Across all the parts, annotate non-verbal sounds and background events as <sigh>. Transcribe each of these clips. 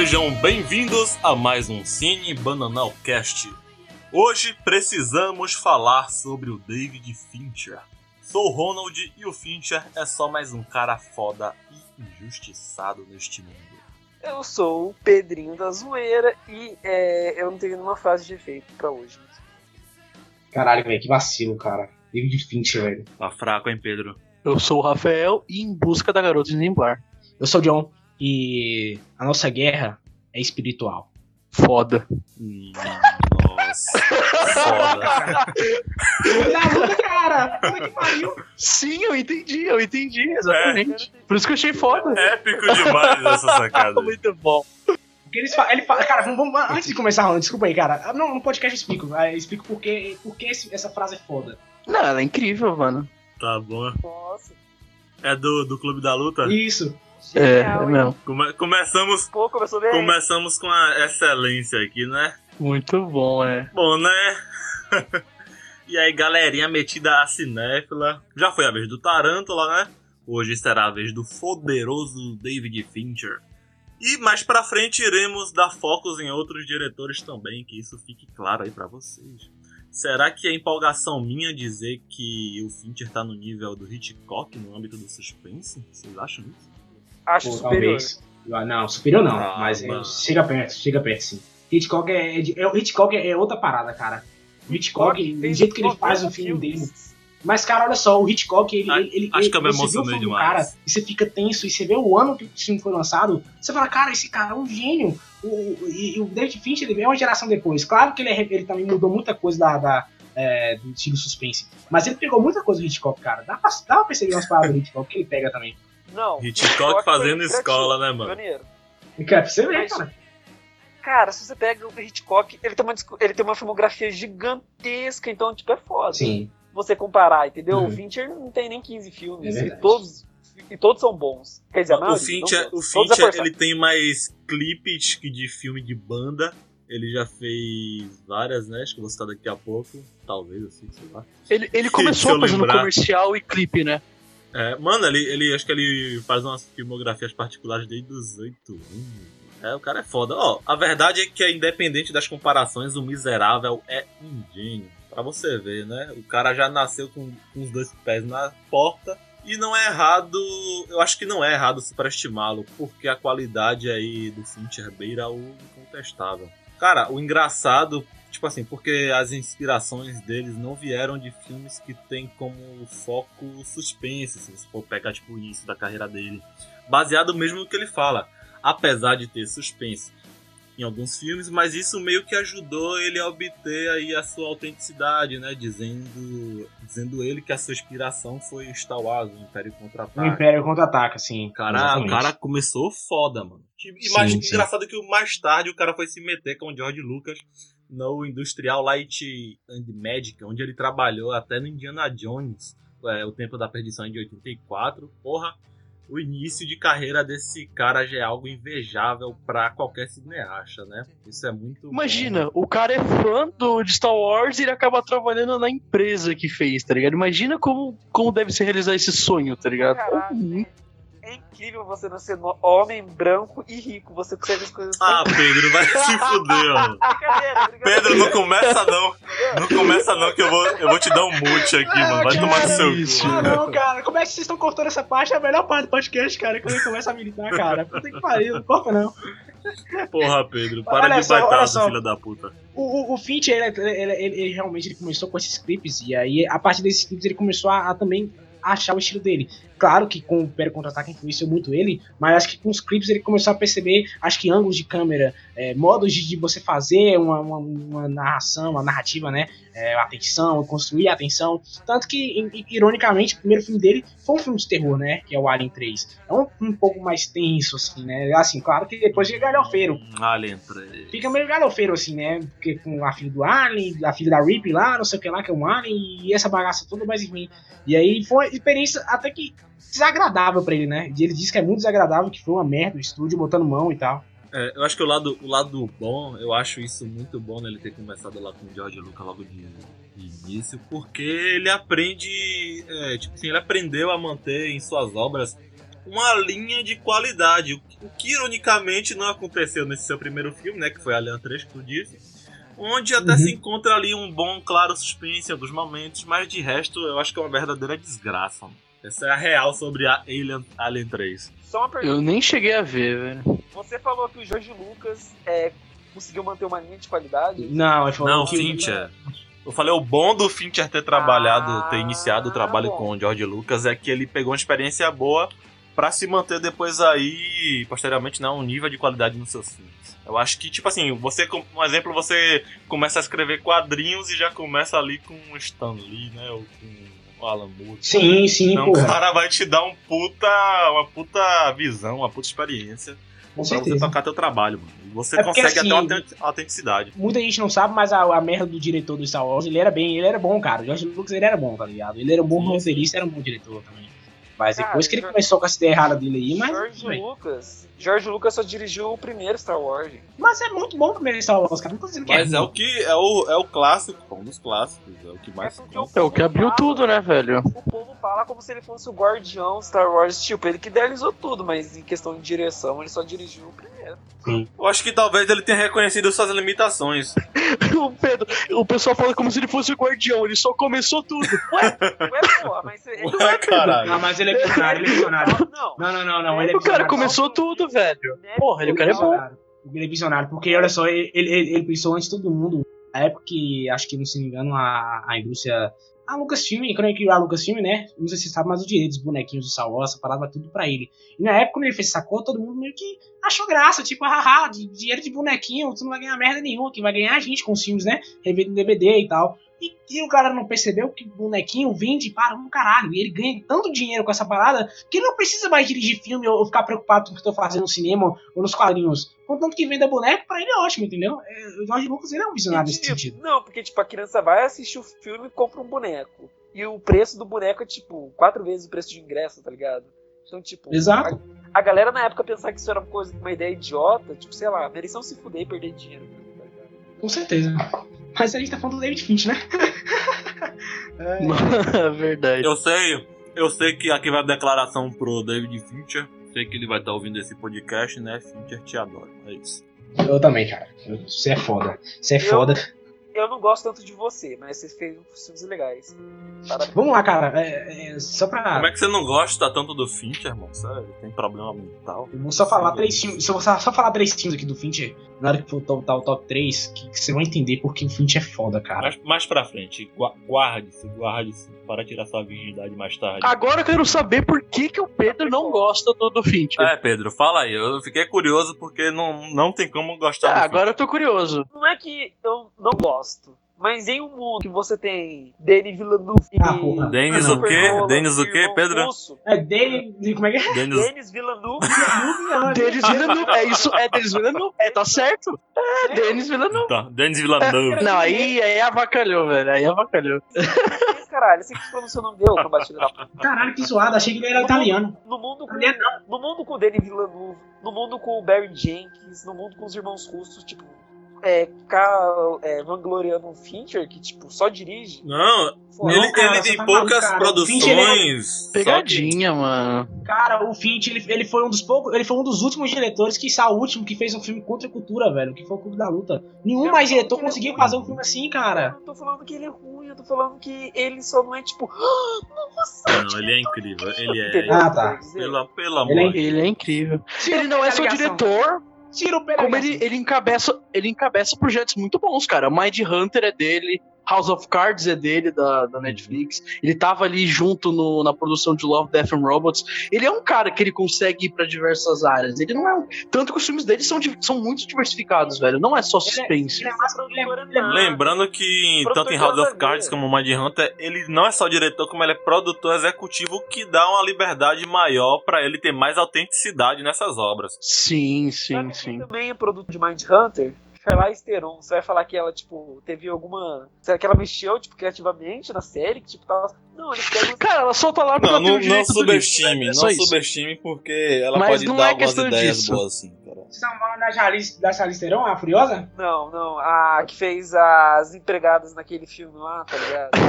Sejam bem-vindos a mais um Cine Bananal Cast. Hoje precisamos falar sobre o David Fincher. Sou o Ronald e o Fincher é só mais um cara foda e injustiçado neste mundo. Eu sou o Pedrinho da Zoeira e é, eu não tenho nenhuma frase de efeito pra hoje. Caralho, velho, que vacilo, cara. David Fincher, velho. Tá fraco, hein, Pedro? Eu sou o Rafael e em busca da garota de Nimblar. Eu sou o John e a nossa guerra é espiritual. Foda. Hum, Nossa, foda. Na luta, cara! Puta que pariu! Sim, eu entendi, eu entendi, exatamente. Por isso que eu achei foda. Épico demais essa sacada. <laughs> Muito bom. Porque eles falam, ele fala, cara, vamos, vamos- antes de começar, Ronald, desculpa aí, cara. Não, no podcast eu explico. Eu explico por que, essa frase é foda. Não, ela é incrível, mano. Tá bom. Nossa, É do, do Clube da Luta? Isso. É, genial, é mesmo. Come- começamos, Pô, começou bem. começamos com a excelência aqui, né? Muito bom, é. Bom, né? <laughs> e aí, galerinha metida a cinéfila. Já foi a vez do Tarântula, né? Hoje será a vez do poderoso David Fincher. E mais pra frente iremos dar focos em outros diretores também, que isso fique claro aí pra vocês. Será que é empolgação minha dizer que o Fincher tá no nível do Hitchcock no âmbito do suspense? Vocês acham isso? Acho Pô, superior. talvez. Ah, Não, superior não, Ah, mas é, chega perto, chega perto sim. Hitchcock é, é, é- Hitchcock é outra parada, cara. O Hitchcock, do fez jeito que ele 90 faz o filme dele. Mas, cara, olha só, o Hitchcock, ele. A- ele, ele acho que eu me emocionei do demais. Cara, e você fica tenso, e você vê o ano que o filme foi lançado, você fala, cara, esse cara é um gênio. O, e, e o David Fincher ele é uma geração depois. Claro que ele, é- ele também mudou muita coisa da, da, é, do estilo suspense. Mas ele pegou muita coisa do Hitchcock, cara. Dá pra, dá pra perceber umas palavras do Hitchcock que ele pega também. Não. Hitchcock fazendo escola, né, mano? pioneiro. E, cara, pra você ver, Mas- cara. Cara, se você pega o Hitchcock, ele tem uma, ele tem uma filmografia gigantesca, então, tipo, é foda. Sim. Você comparar, entendeu? Uhum. O Fincher não tem nem 15 filmes. É e, todos, e todos são bons. Quer dizer, a O Fincher, não o é Fincher ele tem mais clipes que de filme de banda. Ele já fez várias, né? Acho que eu vou citar daqui a pouco. Talvez, assim, sei lá. Ele, ele <laughs> começou fazendo lembrar. comercial e clipe, né? É, mano, ele, ele acho que ele faz umas filmografias particulares desde os oito anos. É, o cara é foda. Ó, a verdade é que, independente das comparações, o miserável é um gênio. Pra você ver, né? O cara já nasceu com, com os dois pés na porta. E não é errado, eu acho que não é errado superestimá-lo, porque a qualidade aí do Fincher beira o incontestável. Cara, o engraçado, tipo assim, porque as inspirações deles não vieram de filmes que tem como foco suspense, se você for pegar tipo o início da carreira dele. Baseado mesmo no que ele fala. Apesar de ter suspense em alguns filmes, mas isso meio que ajudou ele a obter aí a sua autenticidade, né? Dizendo, dizendo ele que a sua inspiração foi Star Wars, o Império O Contra-Ataque. Império contra-ataca, sim. Cara, o cara começou foda, mano. E Sim, mais sim. engraçado que o mais tarde o cara foi se meter com o George Lucas no Industrial Light and Magic, onde ele trabalhou até no Indiana Jones, é, o Tempo da Perdição de 84. Porra, o início de carreira desse cara já é algo invejável pra qualquer cineasta, né? Isso é muito. bom. Imagina, o cara é fã do, de Star Wars e ele acaba trabalhando na empresa que fez, tá ligado? Imagina como, como deve ser realizar esse sonho, tá ligado? Caralho, é incrível você nascer no- homem, branco e rico. Você consegue as coisas. Ah, Pedro, vai se fuder, mano. <laughs> Brincadeira, brincadeira. Pedro, não começa não. Não começa não, que eu vou, eu vou te dar um mute aqui, mano. Vai tomar no seu cu. Ah, não, cara, como é que vocês estão cortando essa parte? É a melhor parte do podcast, cara, quando ele começa a militar, cara. Puta que pariu, não corta não. Porra, Pedro, para Olha de só, olha baitaço, só. filho da puta. O, o, o Fincher, ele, ele, ele- ele realmente ele começou com esses clipes, e aí, a partir desses clipes, ele começou a, a também achar o estilo dele. Claro que com o Império Contra-Ataque influenciou muito ele, mas acho que com os clipes ele começou a perceber, acho que ângulos de câmera, é, modos de, de você fazer uma, uma, uma narração, uma narrativa, né? É, atenção, construir a atenção. Tanto que, ironicamente, o primeiro filme dele foi um filme de terror, né? Que é o Alien 3. É um, um pouco mais tenso, assim, né? Assim, claro que depois ele é galhofeiro. Hum, Alien 3. Fica meio galofeiro, assim, né? Porque com a filha do Alien, a filha da Ripley lá, não sei o que lá, que é um Alien, e essa bagaça toda, mas enfim. E aí foi uma experiência até que desagradável pra ele, né? E ele disse que é muito desagradável, que foi uma merda o estúdio botando mão e tal. É, eu acho que o lado, o lado bom, eu acho isso muito bom nele ter começado lá com o George Lucas logo de, de início, porque ele aprende, é, tipo assim, ele aprendeu a manter em suas obras uma linha de qualidade. O que- o que ironicamente não aconteceu nesse seu primeiro filme, né? Que foi Alien 3 que tu disse. Onde até Uhum. se encontra ali um bom, claro suspense em alguns momentos, mas de resto eu acho que é uma verdadeira desgraça. mano. Essa é a real sobre a Alien, Alien 3. Só uma pergunta. Eu nem cheguei a ver, velho. Você falou que o Jorge Lucas é, conseguiu manter uma linha de qualidade? Não, ele falou Não, que Fincher. Eu falei, o bom do Fincher ter trabalhado, Ah, ter iniciado o trabalho bom. com o George Lucas é que ele pegou uma experiência boa pra se manter depois aí, posteriormente, né, um nível de qualidade nos seus filmes. Eu acho que, tipo assim, você, um exemplo, você começa a escrever quadrinhos e já começa ali com o Stan Lee, né, ou com o Alan Moore. Sim, sim, Então o porra. cara vai te dar um puta, uma puta visão, uma puta experiência Com pra você certeza. tocar teu trabalho, mano. E você É porque, consegue assim, até uma autent- autenticidade. Muita gente não sabe, mas a, a merda do diretor do Star Wars, ele era bem, ele era bom, cara. O George Lucas, ele era bom, tá ligado? Ele era um bom roteirista, era um bom diretor também. Mas Cara, depois que ele George- começou com essa ideia errada dele aí, mas... George Lucas. George Lucas só dirigiu o primeiro Star Wars. Mas é muito bom o primeiro Star Wars, cara. Não tô dizendo que Mas é ruim. o que é o, é o clássico, pô, um dos clássicos, é o que mais É conta. É o que abriu fala- tudo, né, velho? O povo fala como se ele fosse o guardião Star Wars. Tipo, ele que idealizou tudo, mas em questão de direção, ele só dirigiu o primeiro. Eu acho que talvez ele tenha reconhecido suas limitações. <laughs> o Pedro, o pessoal fala como se ele fosse o guardião, ele só começou tudo. Ué, porra, mas... ele- Ué, caralho. Não, mas ele é visionário, ele é visionário. Não, Não, não, não. Ele é O cara começou tudo, velho. Porra, ele, o cara é bom. Ele é visionário, porque olha só, ele, ele, ele pensou antes de todo mundo. Na época que, acho que, não se me engano, a, a indústria. A Lucasfilm, quando ele criou a Lucasfilm, né? Não sei se você sabe, mas o direito dos bonequinhos do Star Wars, essa vai tudo pra ele. E na época, quando ele fez essa cor, todo mundo meio que achou graça, tipo, haha, dinheiro de bonequinho, tu não vai ganhar merda nenhuma, que vai ganhar a gente com os filmes, né? Revendo DVD e tal. E, e o cara não percebeu que o bonequinho vende para um caralho. E ele ganha tanto dinheiro com essa parada que ele não precisa mais dirigir filme ou ficar preocupado com o que eu tô fazendo no cinema ou nos quadrinhos. Contanto que venda boneco, pra ele é ótimo, entendeu? É, o George Lucas ele é um visionário nesse Tipo, sentido. Não, porque tipo, a criança vai assistir o filme e compra um boneco. E o preço do boneco é tipo quatro vezes o preço de ingresso, tá ligado? Então, tipo, Exato. A, a galera na época pensar que isso era uma coisa, uma ideia idiota, tipo, sei lá, mereciam se fuder e perder dinheiro. tá ligado? Com certeza. Mas a gente tá falando do David Finch, né? <laughs> <laughs> Verdade. Eu sei, eu sei que aqui vai a declaração pro David Fincher. Sei que ele vai estar ouvindo esse podcast, né? Fincher te adora. É isso. Eu também, cara. Você é foda. Você é Eu- foda. Eu não gosto tanto de você, mas você fez uns filmes legais. Parabéns. Vamos lá, cara. É, é, só pra. Como é que você não gosta tanto do Fincher, irmão? Sério, tem problema mental? Eu vou só falar três filmes. Se eu vou só só falar três filmes aqui do Fincher, na hora que for botar o top 3, que, que você vai entender porque o Fincher é foda, cara. Mais, mais pra frente, gua- guarde-se, guarde-se para tirar sua virgindade mais tarde. Agora eu quero saber por que, que o Pedro não gosta do, do Fincher. É, Pedro, fala aí. Eu fiquei curioso porque não, não tem como gostar Ah, do agora eu tô curioso. Não é que eu não gosto, mas em um mundo que você tem Denis Villeneuve e Ah. Denis o quê? Denis o quê, Pedro? russo, É dele. Como é que é? Denis... Denis Villeneuve Denis Villeneuve. É isso, é Denis Villeneuve. É, tá certo. É Denis Villeneuve. Tá, Denis Villeneuve. Não, aí, aí avacalhou, velho. Aí avacalhou. Caralho, você que pronunciou o nome dele, combatida da puta. Caralho, que zoado. Achei que ele era italiano. No mundo com, Italiano no mundo com o Denis Villeneuve, no mundo com o Barry Jenkins, no mundo com os irmãos russos, tipo, é, ficar é, vangloriando um Fincher que, tipo, só dirige. Não, Foda. ele, cara, ele tem tá poucas maluco, Fincher, produções. só que- Pegadinha, mano. Cara, o Finch, ele, ele foi um dos poucos, ele foi um dos últimos diretores que o último que fez um filme contra a cultura, velho, que foi o Clube da Luta. Nenhum Eu mais diretor conseguiu muito. fazer um filme assim, Eu cara. não tô falando que ele é ruim, eu tô falando que ele só não é, tipo, <gasps> Não, ele é incrível. Ele é. Ah, eu tá. Pelo, pelo amor. Ele é Ele é incrível. Tira Ele não é só ligação. diretor, Tira o pé da como ele, ele, encabeça, ele encabeça projetos muito bons, cara. Mind Hunter é dele, House of Cards é dele, da, da Netflix. Ele tava ali junto no- na produção de Love, Death and Robots. Ele é um cara que ele consegue ir pra diversas áreas. Ele não é um... Tanto que os filmes dele são, são muito diversificados, velho. Não é só suspense. Ele é mais ele é- ele é- Lembrando que Produtor tanto em House of. Cards como Mind Hunter, ele não é só diretor, como ele é produtor executivo, o que dá uma liberdade maior pra ele ter mais autenticidade nessas obras. Sim, sim, Sabe sim. também é produto de Mind Hunter? Charlize Theron. Você vai falar que ela, tipo, teve alguma... Será que ela mexeu, tipo, criativamente na série? Que, tipo, tava... Não, eles pegam... <laughs> Cara, ela tá lá porque Não, não, o não subestime, livro, é não isso. subestime, porque ela Mas pode não dar é algumas ideias disso. boas assim, cara. Vocês estavam falando da Charlize, da Charlize Theron, a Furiosa? Não, não. A que fez as empregadas naquele filme lá, tá ligado? <laughs>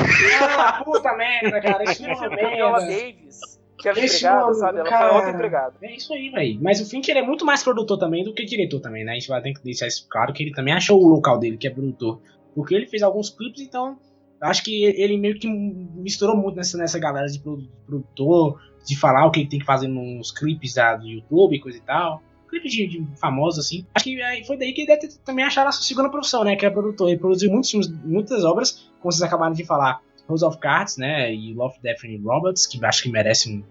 Ah, puta merda, cara. Isso não é <laughs> Viola merda. Davis. Que era Esse empregada, homem, sabe? Ela cara, foi outra empregada. É isso aí, velho. Mas o Fincher é muito mais produtor também do que diretor também, né? A gente vai ter que deixar isso claro que ele também achou o local dele, que é produtor. Porque ele fez alguns clipes, então acho que ele meio que misturou muito nessa, nessa galera de produ- produtor, de falar o que ele tem que fazer nos clipes da, do YouTube e coisa e tal. Clipe de, de famosos, assim. Acho que foi daí que ele deve ter também achado a sua segunda profissão, né? Que é produtor. Ele produziu muitos filmes, muitas obras, como vocês acabaram de falar. House of Cards, né? E Love, Death and Robots, que acho que merece um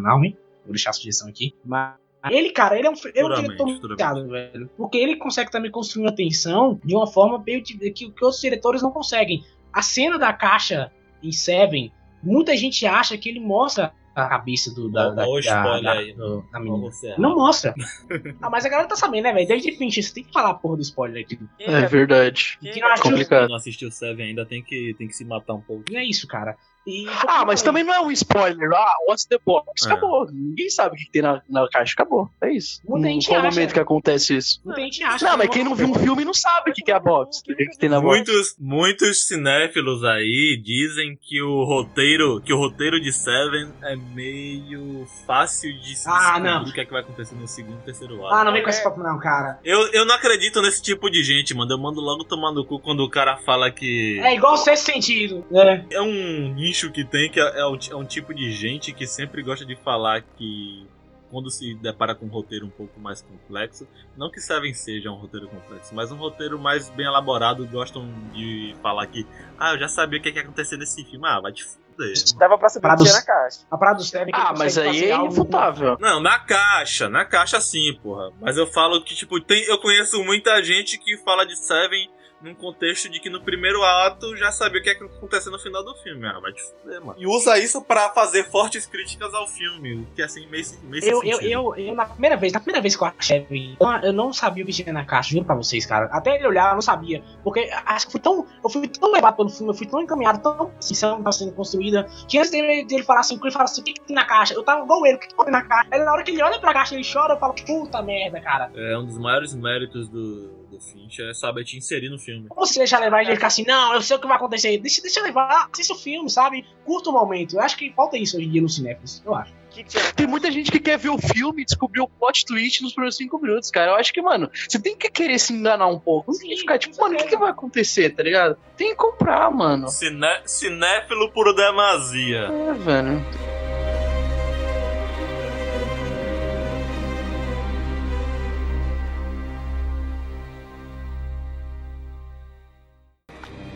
não, hein? Vou deixar a sugestão aqui. Mas ele, cara, ele é um, ele é um diretor muito velho. Porque ele consegue também construir uma tensão de uma forma meio que, que outros diretores não conseguem. A cena da caixa em Seven, muita gente acha que ele mostra a cabeça do, da, da, da, spoiler da- aí. do- da menina. você Não mostra. <laughs> ah, mas a galera tá sabendo, né, velho? David Fincher, você tem que falar a porra do spoiler aqui. É verdade. Quem Que eu acho Quem Complicado. não assistiu Seven ainda tem que, tem que se matar um pouco. Não é isso, cara. E, Ah, mas também não é um spoiler. Ah, what's the box? É. Acabou. Ninguém sabe o que tem na, na caixa. Acabou. É isso. Muita Em gente qual acha. momento que acontece isso? Muita gente acha. Não, mas quem não viu um filme não sabe o que que é a box. O que que tem na box. Muitos, muitos cinéfilos aí dizem que o roteiro, que o roteiro de Seven é meio fácil de se Ah, descobrir não. o que é que vai acontecer no segundo e terceiro ato. Ah, não vem com esse papo não, cara. Eu, eu não acredito nesse tipo de gente, mano. Eu mando logo tomar no cu quando o cara fala que É igual o sexto sentido. É. é um nicho que tem, que é, é um, é um tipo de gente que sempre gosta de falar que quando se depara com um roteiro um pouco mais complexo, não que Seven seja um roteiro complexo, mas um roteiro mais bem elaborado, gostam de falar que, ah, eu já sabia o que ia acontecer nesse filme. Ah, vai te fuder. Dava pra saber o que Parado- tinha na caixa. A parada do Seven é Ah, mas aí é irrefutável. Não, na caixa, na caixa sim, porra. Mas eu falo que, tipo, tem, eu conheço muita gente que fala de Seven num contexto de que no primeiro ato já sabia o que ia acontecer no final do filme. Ah, vai te fuder, mano. E usa isso pra fazer fortes críticas ao filme, que assim, meio, meio Eu, eu, eu, eu, na primeira vez, na primeira vez que eu achei, eu, eu não sabia o que tinha na caixa, juro pra vocês, cara. Até ele olhar, eu não sabia. Porque acho que fui tão, eu fui tão levado pelo filme, eu fui tão encaminhado, tão assim, tava sendo construída, que antes dele, dele falar assim, ele fala assim, o que, que tem na caixa? Eu tava igual ele, o que, que tem na caixa? Aí na hora que ele olha pra caixa, ele chora, eu falo, puta merda, cara. É um dos maiores méritos do, do Fincher é saber te inserir no filme. Ou se deixar levar e ele ficar assim, não, eu sei o que vai acontecer. Deixa, deixa levar, assista o filme, sabe? Curta o momento. Eu acho que falta isso hoje em dia no cinéfilos, eu acho. Na Tem muita gente que quer ver o filme e descobrir o plot twist nos primeiros cinco minutos, cara. Eu acho que, mano, você tem que querer se enganar um pouco. Não tem que ficar tipo, mano, o que, que vai acontecer, tá ligado? Tem que comprar, mano. Ciné, cinéfilo por demasia. É, velho.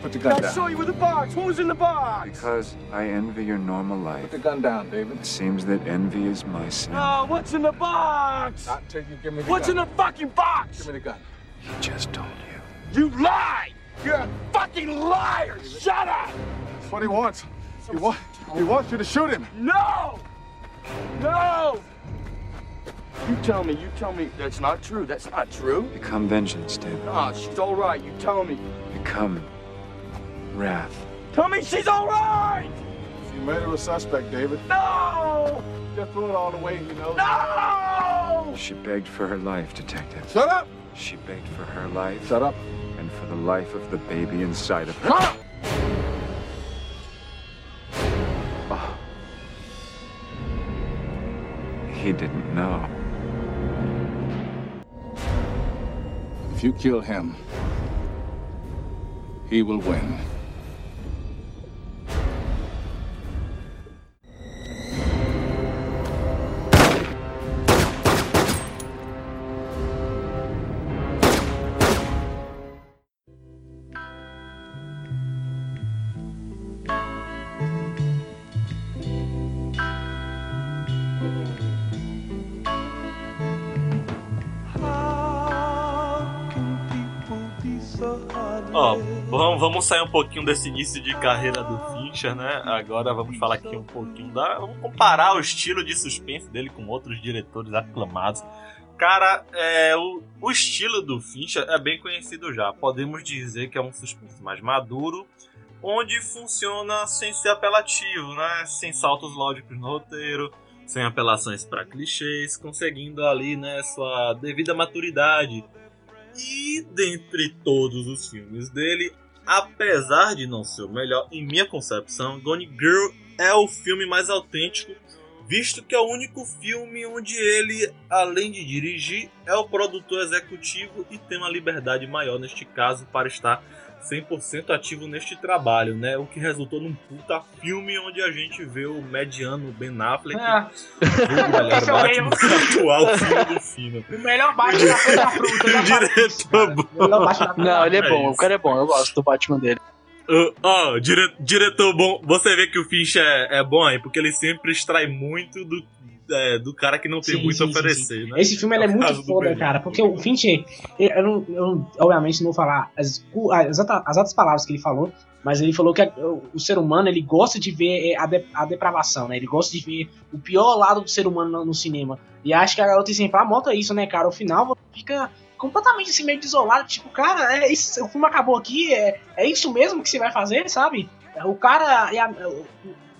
Put the gun I down. saw you with the box. What was in the box? Because I envy your normal life. Put the gun down, David. It seems that envy is my sin. Oh, what's in the box? Not until you give me the What's in the fucking box? Give me the gun. He just told you. You lied! You're a fucking liar! Shut up! That's what he wants. He, wa- he wants you to shoot him. No! No! You tell me, you tell me that's not true. That's not true. Become vengeance, David. Ah, she's all right. You tell me. Become wrath. Tell me she's all right! You murder a suspect, David. No! Just throw it all away, you know. No! She begged for her life, Detective. Shut up! She begged for her life. Shut up. And for the life of the baby inside of her. Huh? Ah. Oh. He didn't know. If you kill him, he will win. Vamos, sair um pouquinho desse início de carreira do Fincher, né? Agora vamos falar aqui um pouquinho da. Vamos comparar o estilo de suspense dele com outros diretores aclamados. Cara, é, o, o estilo do Fincher é bem conhecido já. Podemos dizer que é um suspense mais maduro, onde funciona sem ser apelativo, né? Sem saltos lógicos no roteiro, sem apelações para clichês, conseguindo ali, né, sua devida maturidade. E dentre todos os filmes dele, apesar de não ser o melhor, em minha concepção, Gone Girl é o filme mais autêntico visto que é o único filme onde ele, além de dirigir, é o produtor executivo e tem uma liberdade maior neste caso para estar 100% ativo neste trabalho, né? O que resultou num puta filme onde a gente vê o mediano Ben Affleck, Ah, o melhor é o Batman, <laughs> atual filme do Fino. o melhor Batman da fruta. O diretor cara. O melhor Batman da frente <laughs> Não, ele é É bom, o cara é bom, eu gosto do Batman dele. Ó, dire- diretor bom. Você vê que o Finch é, é bom aí, porque ele sempre extrai muito do, é, do cara que não tem Sim, muito sim, a sim, oferecer, né? Esse filme é É muito foda, cara, porque o Fincher, eu, eu não, eu, obviamente não vou falar as, as, as outras palavras que ele falou, mas ele falou que a- o, ser humano ele gosta de ver a, de- a depravação, né? Ele gosta de ver o pior lado do ser humano no, no cinema. E acho que a garota exemplar mostra isso, né, cara? O final você fica completamente assim, meio desolado, tipo, cara, é isso, o filme acabou aqui, é, é isso mesmo que você vai fazer, sabe? O cara.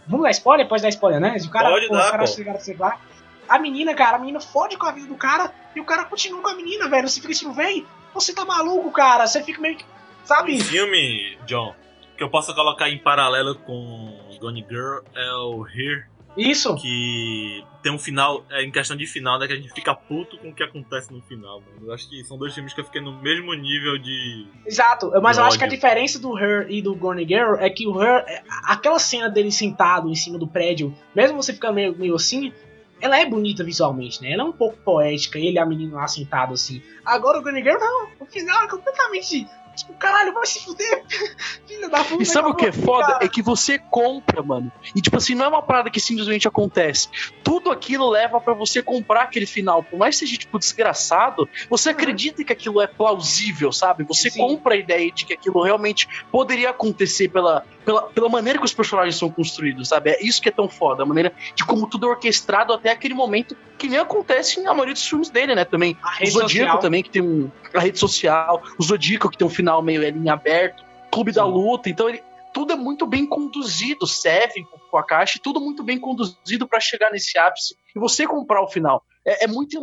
Vamos dar spoiler? Pode dar spoiler, né? O cara, Pode pô, dar, o cara pô. lá. A menina, cara, a menina fode com a vida do cara e o cara continua com a menina, velho. Você fica tipo, véi, você tá maluco, cara. Você fica meio que. Sabe? Um filme, John, que eu posso colocar em paralelo com Gone Girl é o Here, Isso. que tem um final, é, em questão de final, né, que a gente fica puto com o que acontece no final, mano. Eu acho que são dois filmes que eu fiquei no mesmo nível de... Exato. Mas eu acho que a ódio. diferença do Her e do Gone Girl é que o Her, é- aquela cena dele sentado em cima do prédio, mesmo você ficando meio, meio assim. Ela é bonita visualmente, né? Ela é um pouco poética, ele e a menina lá sentado assim. Agora o Gone Girl, não. O final é completamente. Tipo, caralho, vai se fuder. <laughs> Filha da puta. E sabe o que é foda? cara. É que você compra, mano. E tipo assim, não é uma parada que simplesmente acontece. Tudo aquilo leva pra você comprar aquele final. Por mais que seja, tipo, desgraçado, você acredita que aquilo é plausível, sabe? Você Sim. compra a ideia de que aquilo realmente poderia acontecer pela, pela, pela maneira que os personagens são construídos, sabe? É isso que é tão foda. A maneira de como tudo é orquestrado até aquele momento que nem acontece na maioria dos filmes dele, né? Também. A O Zodíaco social. também, que tem um, a rede social. O Zodíaco, que tem um final meio ali em aberto. Clube da Sim. Luta. Então, ele, tudo é muito bem conduzido. Seven com- a caixa, tudo muito bem conduzido pra chegar nesse ápice. E você comprar o final. É, é muito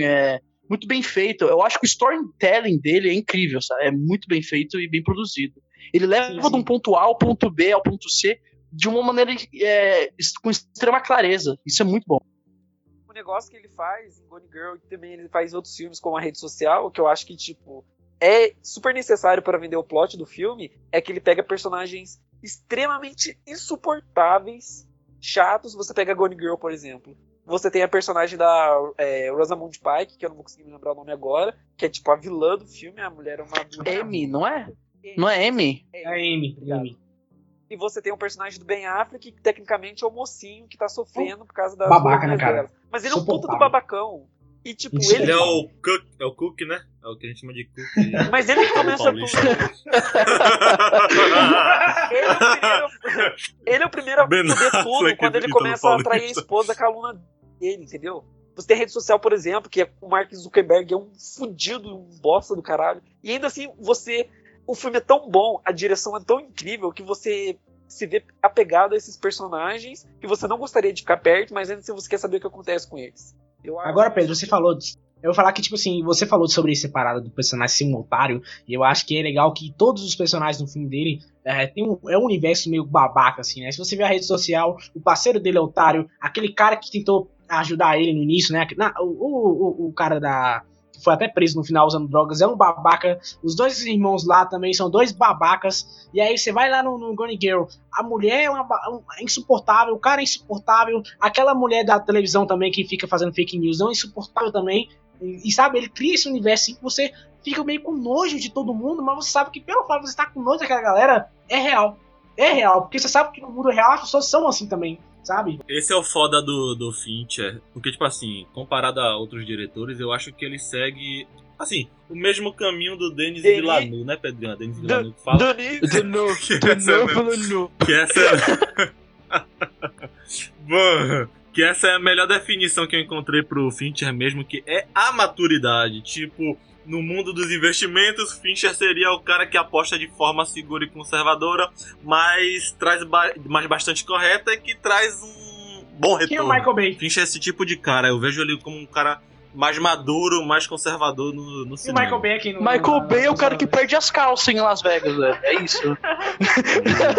é, muito bem feito. Eu acho que o storytelling dele é incrível, sabe? É muito bem feito e bem produzido. Ele leva Sim, de um ponto A ao ponto B ao ponto C de uma maneira é, com extrema clareza. Isso é muito bom. o negócio que ele faz em Gone Girl e também ele faz outros filmes como a rede social, que eu acho que tipo é super necessário para vender o plot do filme, é que ele pega personagens extremamente insuportáveis, chatos. Você pega Gone Girl, por exemplo. Você tem a personagem da é, Rosamund Pike, que eu não vou conseguir me lembrar o nome agora, que é tipo a vilã do filme, a mulher é uma M, não é? Não é M? É a Amy. Obrigado. Amy. E você tem um personagem do Ben Affleck, que tecnicamente é o mocinho que tá sofrendo por causa das Babaca, né, cara? dela. Mas ele é um puta do babacão. E tipo, Isso ele Ele é o Cook, é o Cook, né? É o que a gente chama de Cook. <laughs> Mas ele que começa Paulista. <laughs> Ele é o primeiro, ele é o primeiro a Ben foder tudo quando ele começa a atrair a esposa com a aluna dele, entendeu? Você tem a rede social, por exemplo, que é o Mark Zuckerberg é um fudido, um bosta do caralho. E ainda assim, você. O filme é tão bom, a direção é tão incrível que você se vê apegado a esses personagens que você não gostaria de ficar perto, mas ainda assim você quer saber o que acontece com eles. Agora, Pedro, você falou. de- Eu vou falar que, tipo assim, você falou sobre essa parada do personagem ser um otário, e eu acho que é legal que todos os personagens no filme dele é, tem um, é um universo meio babaca, assim, né? Se você ver a rede social, o parceiro dele é otário, aquele cara que tentou ajudar ele no início, né? Na- o, o- o cara da. Foi até preso no final usando drogas, é um babaca. Os dois irmãos lá também são dois babacas. E aí você vai lá no, no Gone Girl, a mulher é, uma, um- é insuportável, o cara é insuportável, aquela mulher da televisão também que fica fazendo fake news é insuportável também. E, e, sabe, ele cria esse universo assim que você fica meio com nojo de todo mundo, mas você sabe que pelo fato de você estar com nojo daquela galera, é real. É real, porque você sabe que no mundo real as pessoas são assim também, sabe? Esse é o foda do, do Fincher. Porque, tipo assim, comparado a outros diretores, eu acho que ele segue, assim, o mesmo caminho do Denis Denis- Villeneuve, né, Pedrinho? Denis Do- Villeneuve que fala Dani, De novo, Que essa é essa <laughs> é... Bom, que essa é a melhor definição que eu encontrei pro Fincher mesmo, que é a maturidade. Tipo, no mundo dos investimentos, Fincher seria o cara que aposta de forma segura e conservadora, mas traz ba mas bastante correta e que traz um bom Quem é o retorno. Michael Bay? Fincher é esse tipo de cara. Eu vejo ele como um cara mais maduro, mais conservador no, no E o cinema. Michael Bay aqui no. Michael Bay é o cara que perde as calças em Las Vegas, velho. É isso. <laughs>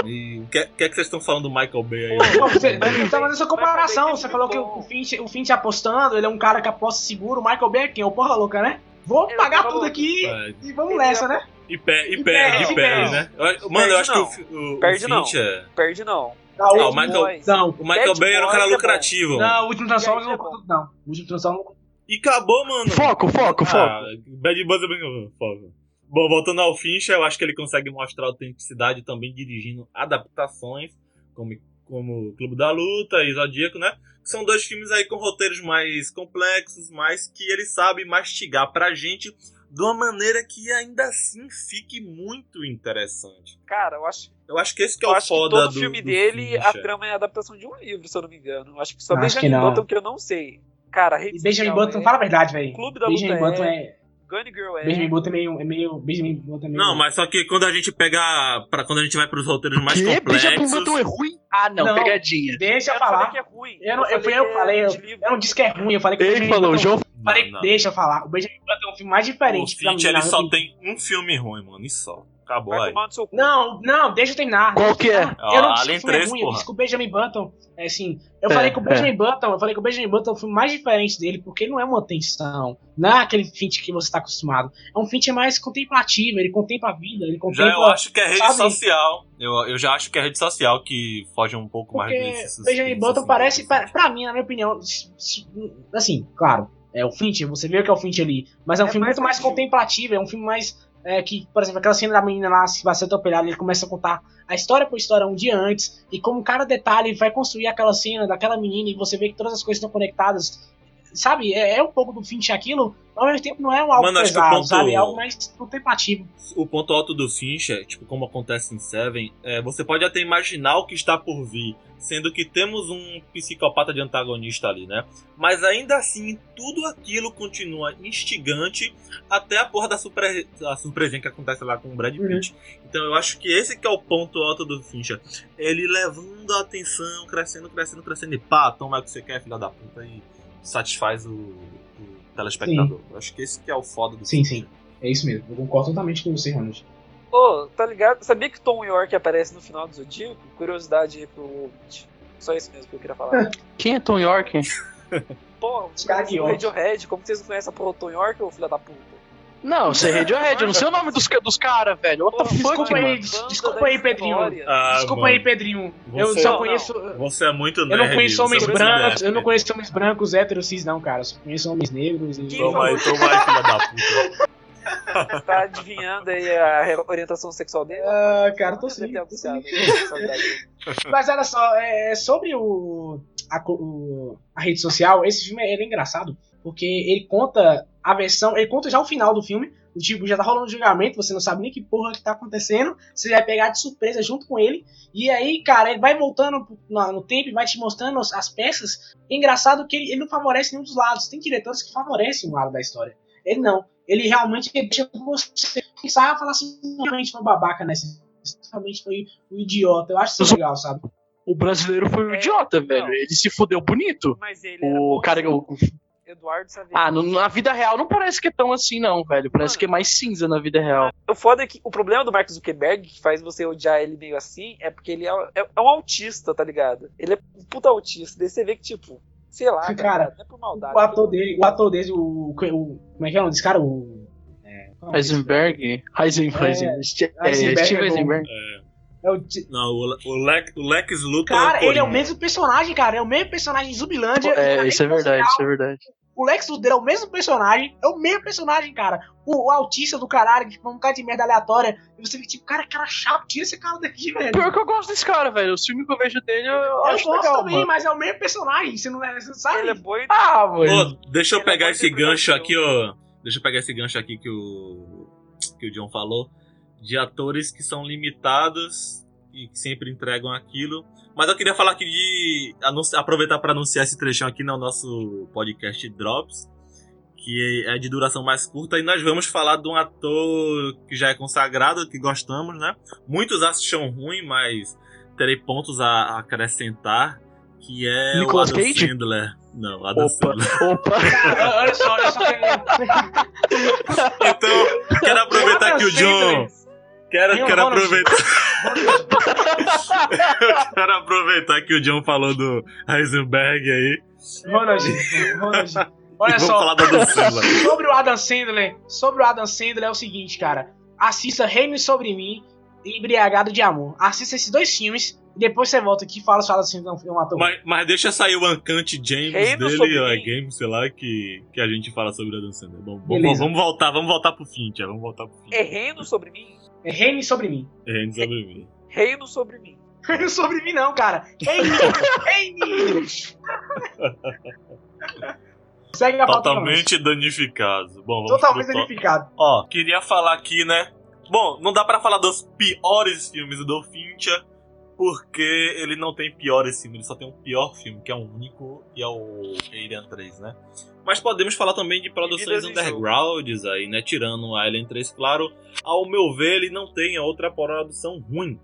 E o que, que é que vocês estão falando do Michael Bay aí? Pô, você, <laughs> você tá fazendo essa comparação. Você falou que o. Finch, o Finch apostando, ele é um cara que aposta seguro. O Michael Bay é quem? É o porra louca, né? Vou Ele pagar o tudo aqui e vamos nessa, né? e, pe, e E perde, perde, e perde, não. né? Eu- Mano, eu acho não. que o, o, Perde o não. Finch é... Perde não. Não, Ah, o último- Michael- Não, O Michael Bay era um cara é bom. lucrativo. não, o último Transformers não. É Não, o último Transformers não. E acabou, mano. Foco, foco, foco. Ah, Bad Buzz é bem foco. Bom, voltando ao Fincher, eu acho que ele consegue mostrar autenticidade também dirigindo adaptações, como, como Clube da Luta e Zodíaco, né? Que são dois filmes aí com roteiros mais complexos, mas que ele sabe mastigar pra gente de uma maneira que ainda assim fique muito interessante. Cara, eu acho, Eu acho que esse que é eu o acho que foda todo do, filme do dele, a Fincher. trama é a adaptação de um livro, se eu não me engano. Eu Acho que só Acho que Benjamin. Button que eu não sei. Cara, E Benjamin Button, é, fala a verdade, velho. Clube da Benjamin Luta Button é, é. Gunny Girl é. Benjamin Button é meio. É meio Benjamin Button é meio. Não, mas só que quando a gente pega. Pra, quando a gente vai pros roteiros mais Que? Benjamin complexos. Button é ruim? Ah, não, Não. pegadinha. Deixa eu Eu falei falar. que é ruim. Eu, não, eu, falei fui eu é falei, eu, de livro. eu não disse que é ruim, eu falei que o Ele falou, João. Falei, Não, não. deixa eu falar. O Benjamin Button é um filme mais O diferente. Fincher mim, ele só tem um filme ruim, mano, e só. Acabou Vai aí. tomar no seu cu. Não, não, deixa eu terminar. Qual que é? Eu não Ah, disse que o filme é 3, ruim, eu porra. disse que o Benjamin Button, é assim, eu É, falei que o é. Benjamin Button, eu falei que o Benjamin Button é o filme mais diferente dele, porque ele não é uma tensão, não é aquele Finch que você está acostumado. É um Finch mais contemplativo, ele contempla a vida, ele Já contempla... eu acho que é rede sabe? social. Eu, eu já acho que é rede social que foge um pouco mais Porque. Benjamin Button parece, pra, pra mim, na minha opinião, assim, claro, é o Finch, você vê o que é o Finch ali, mas é um É filme mais muito mais contemplativo, é um filme mais é, que, por exemplo, aquela cena da menina lá se vai ser atropelada, ele começa a contar a história por história um dia antes, e como cada detalhe vai construir aquela cena daquela menina e você vê que todas as coisas estão conectadas. Sabe, é, é um pouco do Finch aquilo, ao mesmo tempo não é um algo Mano, pesado, ponto- sabe? É algo mais contemplativo. O ponto alto do Fincher, tipo, como acontece em Seven, é, você pode até imaginar o que está por vir, sendo que temos um psicopata de antagonista ali, né? Mas ainda assim, tudo aquilo continua instigante até a porra da surpre... a surpresinha que acontece lá com o Brad Pitt. Então eu acho que esse que é o ponto alto do Fincher. Ele levando a atenção, crescendo, crescendo, crescendo, e pá, toma o que você quer, filha da puta, e satisfaz o, o telespectador. Eu acho que esse que é o foda do Sim, sim. É isso mesmo, eu concordo totalmente com você, Ronald. Ô, tá ligado? Sabia que Tom York aparece no final do Zodíaco? Curiosidade aí pro ouvinte. Só isso mesmo que eu queria falar. <laughs> Quem é Tom York? Pô, o. Radiohead, como vocês não conhecem a porra do Tom York, ô filha da puta? Não, você é Radiohead, eu não sei o nome dos, dos caras, velho. What the fuck, Desculpa aí, desculpa aí, Pedrinho. Ah, Desculpa mano. aí, Pedrinho. Eu Você- só Não, conheço. Você é muito Eu não nerd, conheço você homens é brancos, nerd, eu não conheço homens brancos héteros cis, não, cara. Eu só conheço homens negros e. Toma aí, toma aí, filha da puta. Tá adivinhando aí a orientação sexual dele? Ah, cara, tô sim. tô sim. Mas olha só, é, sobre o a, o- a rede social, esse filme ele é engraçado, porque ele conta a versão, ele conta já o final do filme, do tipo, já tá rolando julgamento, você não sabe nem que porra que tá acontecendo, você vai pegar de surpresa junto com ele, e aí, cara, ele vai voltando no, no tempo e vai te mostrando as, as peças. É engraçado que ele, ele não favorece nenhum dos lados, tem diretores que favorecem um lado da história. Ele não, ele realmente deixa você pensar e falar assim, realmente foi babaca nessa. Realmente foi um idiota. Eu acho isso legal, sabe? O brasileiro foi um É, idiota, não. velho. Ele se fudeu bonito. Mas ele era O cara. O, Eduardo Saverio. ah, no- na vida real não parece que é tão assim, não, velho. Parece Mano. que é mais cinza na vida real. O foda é que o problema do Mark Zuckerberg, que faz você odiar ele meio assim, é porque ele é, é- é um autista, tá ligado? Ele é um puta autista. Daí você vê que, tipo, sei lá, tá Cara, não é por maldade. O ator dele, o ator dele, o. o como é que é o nome desse cara? O. É, é o Heisenberg. Heisenberg. É, Heisenberg. Ste- é, Heisenberg Steve é bom. Heisenberg. cara? É o Não, o, o, Lex, o Lex Luthor. Cara, ele é o mesmo personagem, cara. É o mesmo personagem em Zumbilândia. É, e isso é verdade, isso é verdade. O Lex Luthor é o mesmo personagem. É o mesmo personagem, cara. O, o autista do caralho, que tipo, um cara de merda aleatória. E você fica tipo, cara, cara chato, tira esse cara daqui, velho. Pior que eu gosto desse cara, velho. O filme que eu vejo dele, eu, Eu acho gosto legal, também, mano. mas é o mesmo personagem. Você não, é- você sabe? Ele é bom e Ah, mano. Pô, deixa eu é pegar bom esse gancho aqui, ó. Deixa eu pegar esse gancho aqui que o. que o John falou. De atores que são limitados e que sempre entregam aquilo. Mas eu queria falar aqui de. anunci- aproveitar para anunciar esse trechão aqui no nosso podcast Drops. Que é de duração mais curta. E nós vamos falar de um ator que já é consagrado, que gostamos, né? Muitos acham ruim, mas terei pontos a acrescentar. que é Nicolas o Adam Cage? Sandler. Não, Adam Opa, Sandler. <laughs> opa. Olha só, olha só. Então, quero aproveitar que o John. Quero, quero aproveitar. <laughs> Eu quero aproveitar que o John falou do Heisenberg aí. Ronald, Ronald. Olha só, falar do Adam Sandler. <laughs> sobre o Adam Sandler, sobre o Adam Sandler é o seguinte, cara. Assista Reine sobre mim e Embriagado de Amor. Assista esses dois filmes e depois você volta aqui e fala se o Adam Sandler é um ator. Mas, mas deixa sair o Ancante James Reino dele, ou é. Game, sei lá, que, que a gente fala sobre o Adam Sandler. Bom, vamos, Beleza. vamos voltar, vamos voltar pro Fincher, vamos voltar pro Fincher. É reino sobre mim? É Reine sobre mim. Reino sobre mim. Reino sobre mim. Reine sobre mim não, cara. Reine! Reine! <laughs> Segue a pauta Totalmente danificado. Bom, Totalmente pro danificado. Ó, queria falar aqui, né? Bom, não dá pra falar dos piores filmes do Fincher, porque ele não tem piores filmes, ele só tem um pior filme, que é um único, e é o Alien 3, né? Mas podemos falar também de produções undergrounds aí, né? Tirando o Alien 3, claro. Ao meu ver, ele não tem outra produção ruim.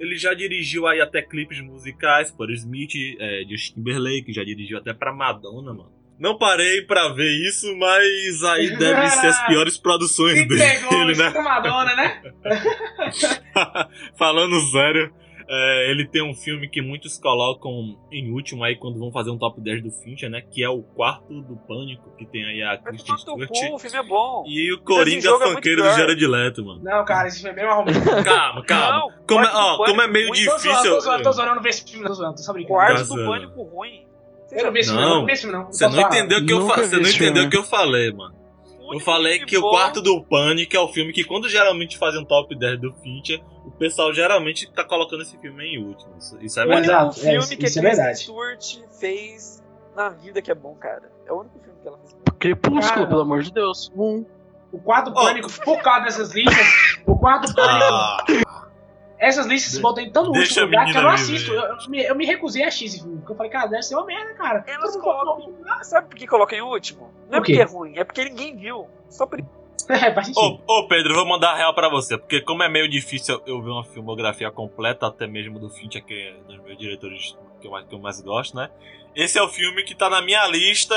Ele já dirigiu aí até clipes musicais o Smith, é, Justin Timberlake, já dirigiu até pra Madonna, mano. Não parei pra ver isso, mas aí <laughs> devem ser as piores produções Se dele, pegou, né? Madonna, né? <laughs> Falando sério, é, ele tem um filme que muitos colocam em último aí quando vão fazer um top 10 do Fincher, né? Que é o Quarto do Pânico, que tem aí a no teu Stewart cu, o filme é bom. e o Coringa jogo é do. Jared Leto, mano. Não, cara, esse filme é mesmo arrumado. <laughs> Calma, calma. Não, como, é, ó, como é meio difícil. tô zoando, tô zoando, eu não esse filme, tô zoando, tô só brincando. Quarto Tá do. Pânico ruim. Eu não vi esse filme, Não. Você não entendeu o que eu o que eu falei, mano. Eu falei que o Quarto do Pânico é o filme que, quando geralmente fazem um top 10 do Fincher, o pessoal geralmente tá colocando esse filme em último. Isso- Isso é verdade. Exato, é, filme isso- que a isso é verdade. Stewart fez na vida que é bom, cara. É o único filme que ela fez. Crepúsculo, pelo amor de Deus. Um. O quarto Ó. pânico, por causa dessas listas, o quarto pânico, Ah, essas listas De- botam em tão deixa último lugar que eu não assisto. Eu, eu me, eu me recusei a assistir esse filme, porque eu falei, cara, deve ser uma merda, cara. Elas colocam. Sabe por que coloca em último? Não é porque é ruim, é porque ninguém viu. Só por <laughs> É. Ô, ô, Pedro, vou mandar a real pra você, porque como é meio difícil eu- eu ver uma filmografia completa, até mesmo do Fincher, que é um dos meus diretores que eu, mais- que eu mais gosto, né? Esse é o filme que tá na minha lista,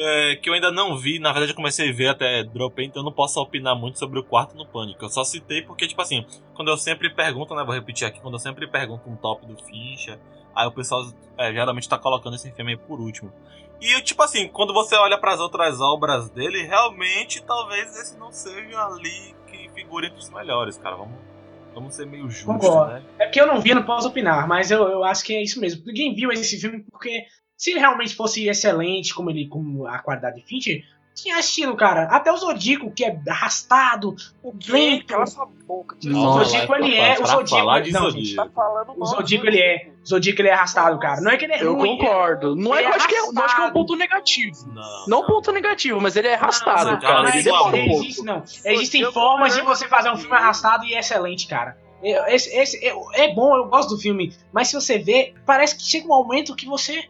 é, que eu ainda não vi, na verdade eu comecei a ver até dropei, então eu não posso opinar muito sobre o Quarto no Pânico. Eu só citei porque, tipo assim, quando eu sempre pergunto, né, vou repetir aqui, quando eu sempre pergunto um top do Fincher, aí o pessoal é, geralmente tá colocando esse filme aí por último. E, tipo assim, quando você olha pras outras obras dele, realmente talvez esse não seja ali que figura entre os melhores, cara. Vamos, vamos ser meio justos, Concordo. né? É porque eu não vi, eu não posso opinar, mas eu, eu acho que é isso mesmo. Ninguém viu esse filme porque se ele realmente fosse excelente, como ele, como a qualidade de Fincher, tinha assistido, cara. Até o Zodíaco, que é arrastado, O? Lento. Cala sua boca. Nossa, o sua Zodíaco ele é, o Zodíaco, não, Zodíaco. gente, Tá falando o Zodíaco ele é, o Zodíaco ele é arrastado, cara. Não é que ele é Eu ruim. concordo. Não é, é eu acho que é, não acho que é um ponto negativo. Não. Não ponto negativo, mas ele é arrastado, Não, cara. Ele demora um pouco. existe, não. Existem Eu formas de você fazer um filme arrastado e excelente, cara. Eu- Esse, esse, eu- é bom, eu gosto do filme, mas se você vê, parece que chega um momento que você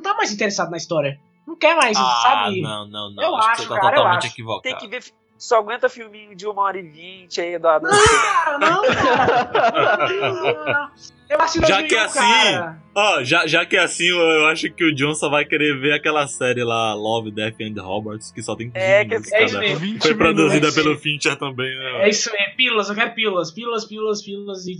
não, tá mais interessado na história. Não quer mais, Ah, sabe? não, não, não. Eu acho, que acho, você tá cara, eu totalmente acho. equivocado. Tem que ver. Só aguenta filminho de uma hora e vinte aí Cara, não, cara. Não, não, não. Eu acho Já que é assim, cara. Ó, já, já que é assim, eu, acho que o John só vai querer ver aquela série lá, Love, Death and Roberts, que só tem 15 É, que minutos é isso cada. mesmo. 20 Foi produzida minutos. pelo Fincher também, né? É isso, é pílulas, eu quero pílulas, pílulas, pílulas, pílulas e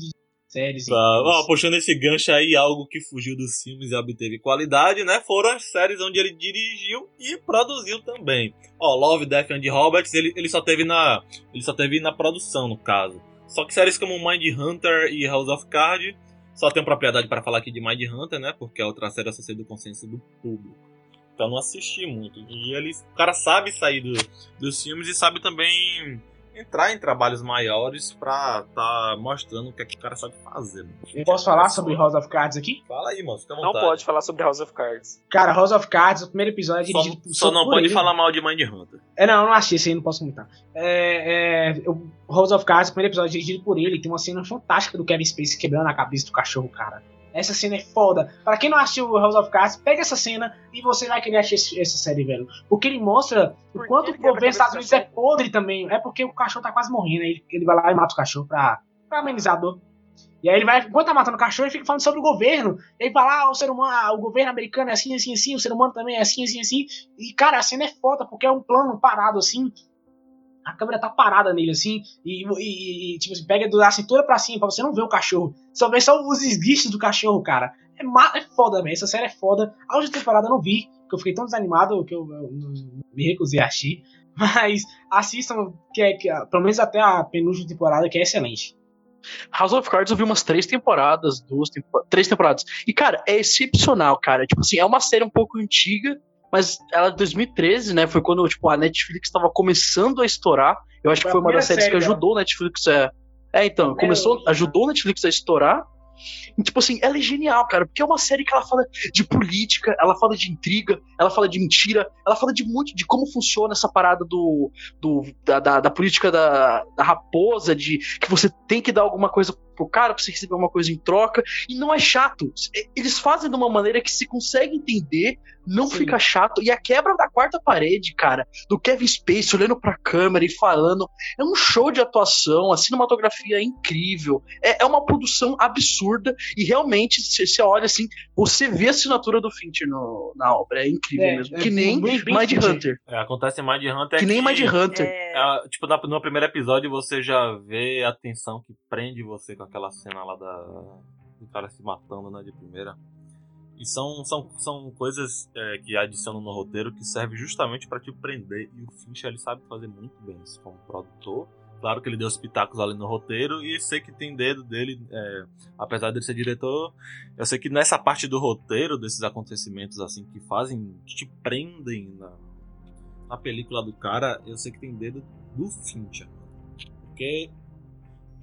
séries. Tá. Ó, puxando esse gancho aí, algo que fugiu dos filmes e obteve qualidade, né? Foram as séries onde ele dirigiu e produziu também. Ó, Love, Death and Roberts, ele, ele só teve na. Ele só teve na produção, no caso. Só que séries como Mind Hunter e House of Cards só tenho propriedade para falar aqui de Mind Hunter, né? Porque a outra série só sei do consenso do público. Então eu não assisti muito. E ele, o cara sabe sair do- dos filmes e sabe também entrar em trabalhos maiores pra tá mostrando o que, é que o cara sabe fazer. Mano. Eu posso falar sobre House of Cards aqui? Fala aí, mano, fica à Não vontade. pode falar sobre House of Cards. Cara, House of Cards, o primeiro episódio é Só, dirigido por só não por pode ele. falar mal de Mind Hunter. É, não, eu não achei, isso aí não posso comentar. É, é, o House of Cards, o primeiro episódio é dirigido por ele, tem uma cena fantástica do Kevin Spacey quebrando a cabeça do cachorro, cara. Essa cena é foda. Pra quem não assistiu o House of Cards, pega essa cena e você vai querer assistir essa série, velho. Porque ele mostra Por o quanto ele o governo dos Estados do Unidos é podre também. É porque o cachorro tá quase morrendo, aí ele, ele vai lá e mata o cachorro pra, pra amenizar a dor. E aí ele vai, enquanto tá matando o cachorro, ele fica falando sobre o governo. E aí fala, ah, o ser humano, ah, o governo americano é assim, assim, assim, o ser humano também é assim, assim, assim. E, cara, a cena é foda, porque é um plano parado assim. A câmera tá parada nele, assim, e, e, e tipo assim, pega da cintura pra cima, pra você não ver o cachorro. Só vê só os esguichos do cachorro, cara. É, é foda, velho. Essa série é foda. A última temporada eu não vi, porque eu fiquei tão desanimado que eu, eu- eu me recusei a assistir. <laughs> Mas assistam, que é, que, é, pelo menos até a penúltima temporada, que é excelente. House of Cards eu vi umas três temporadas, duas tempo- três temporadas. E, cara, é excepcional, cara. Tipo assim, é uma série um pouco antiga, mas ela é de 2013, né? Foi quando, tipo, a Netflix estava começando a estourar. Eu acho Foi que foi uma das séries que série ajudou a Netflix a. É, então, Primeira começou, ajudou a Netflix a estourar. E, tipo assim, ela é genial, cara, porque é uma série que ela fala de política, ela fala de intriga, ela fala de mentira, ela fala de muito de como funciona essa parada do, do da, da, da política da, da raposa, de que você tem que dar alguma coisa pro cara pra você receber uma coisa em troca, e não é chato. Eles fazem de uma maneira que se consegue entender, não Sim. fica chato, e a quebra da quarta parede, cara, do Kevin Spacey olhando pra câmera e falando, é um show de atuação, a cinematografia é incrível, é, é uma produção absurda, e realmente, se você olha assim, você vê a assinatura do Fincher no- na obra, é incrível É, mesmo. é que nem Mind Fincher. Hunter. É, acontece em Mind Hunter Que nem Mind Hunter. É, É, tipo, na- no primeiro episódio você já vê a tensão que prende você com aquela cena lá da, do cara se matando, né, de primeira. E são, são, são coisas é, que adicionam no roteiro que servem justamente pra te prender. E o Fincher, ele sabe fazer muito bem isso como produtor. Claro que ele deu os pitacos ali no roteiro e sei que tem dedo dele, é, apesar dele ser diretor, eu sei que nessa parte do roteiro, desses acontecimentos assim que fazem, que te prendem na, na película do cara, eu sei que tem dedo do Fincher. Porque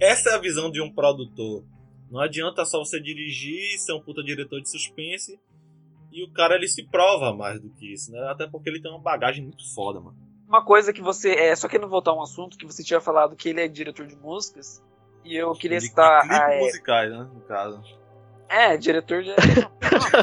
essa é a visão de um produtor. Não adianta só você dirigir, ser um puta diretor de suspense e o cara ele se prova mais do que isso, né? Até porque ele tem uma bagagem muito foda, mano. Uma coisa que você. É, só querendo voltar a um assunto que você tinha falado que ele é diretor de músicas. E eu queria de, citar. de clipes ah, é, musicais, né? No caso. é, diretor de. <laughs>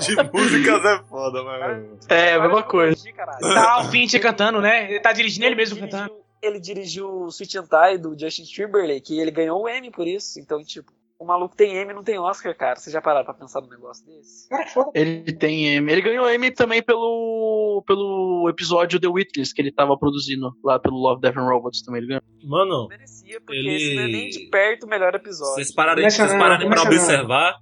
De músicas é foda, mano. É, a mesma coisa. Tá o Fincher cantando, né? Ele tá dirigindo ele mesmo dirigiu- cantando. Ele dirigiu Sweet and Tie do Justin Timberlake e ele ganhou o Emmy por isso. Então, tipo, o maluco tem Emmy e não tem Oscar, cara. Vocês já pararam pra pensar num negócio desse? Ele tem Emmy. Ele ganhou Emmy também pelo, pelo episódio The Witness que ele tava produzindo lá pelo Love, Death and Robots também. Ele ganhou. Mano, Merecia, porque Ele- esse não é nem de perto o melhor episódio. vocês Começa vocês não, pararem pra observar,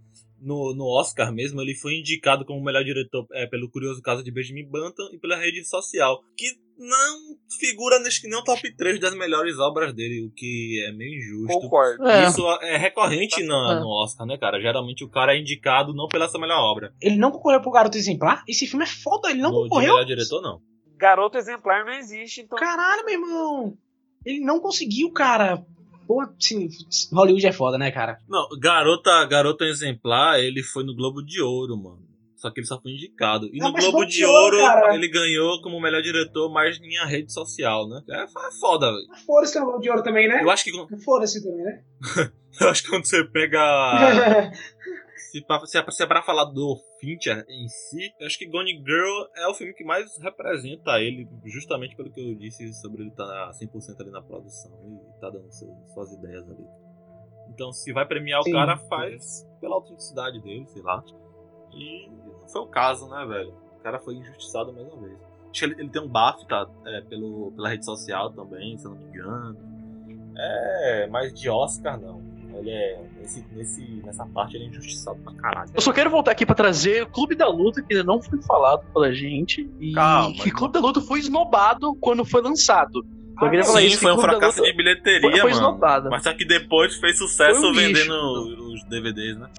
no, no Oscar mesmo, ele foi indicado como melhor diretor é, pelo curioso caso de Benjamin Button e pela rede social, que não figura nesse nem o top 3 das melhores obras dele, o que é meio injusto. Concordo. É. Isso é recorrente no, É. no Oscar, né, cara? Geralmente o cara é indicado não pela sua melhor obra. Ele não concorreu pro Garoto Exemplar? Esse filme é foda, ele não no, de concorreu? melhor diretor, não. Garoto exemplar não existe, então. Caralho, meu irmão. Ele não conseguiu, cara. Pô, sim, Hollywood é foda, né, cara? Não, Garota, Garota Exemplar, ele foi no Globo de Ouro, mano. Só que ele só foi indicado. E Ah, no Globo Globo de Ouro, cara. ele ganhou como melhor diretor, mas em a rede social, né? É, é foda, velho. Foda-se o de ouro também, né? Eu acho que Foda-se também, né? <laughs> eu acho que quando você pega <laughs> se, pra, se, é, se é pra falar do Fincher em si, eu acho que Gone Girl é o filme que mais representa ele, justamente pelo que eu disse sobre ele estar 100% ali na produção e tá dando suas ideias ali. Então, se vai premiar Sim. o cara, faz pela autenticidade dele, sei lá. E não foi o caso, né, velho? O cara foi injustiçado mais uma vez. Acho que ele, ele tem um BAFTA é, pelo, pela rede social também, se eu não me engano. É, mas de Oscar não. Ele é. Nesse, nesse, nessa parte ele é injustiçado pra caralho. Eu só quero voltar aqui pra trazer o Clube da Luta, que ainda não foi falado pela gente. E Calma, que Clube da Luta foi esnobado quando foi lançado. Queria Ah, falar Sim, isso. foi um fracasso de bilheteria, foi, foi mano. esnobado. Mas só que depois fez sucesso um vendendo os DVDs, né?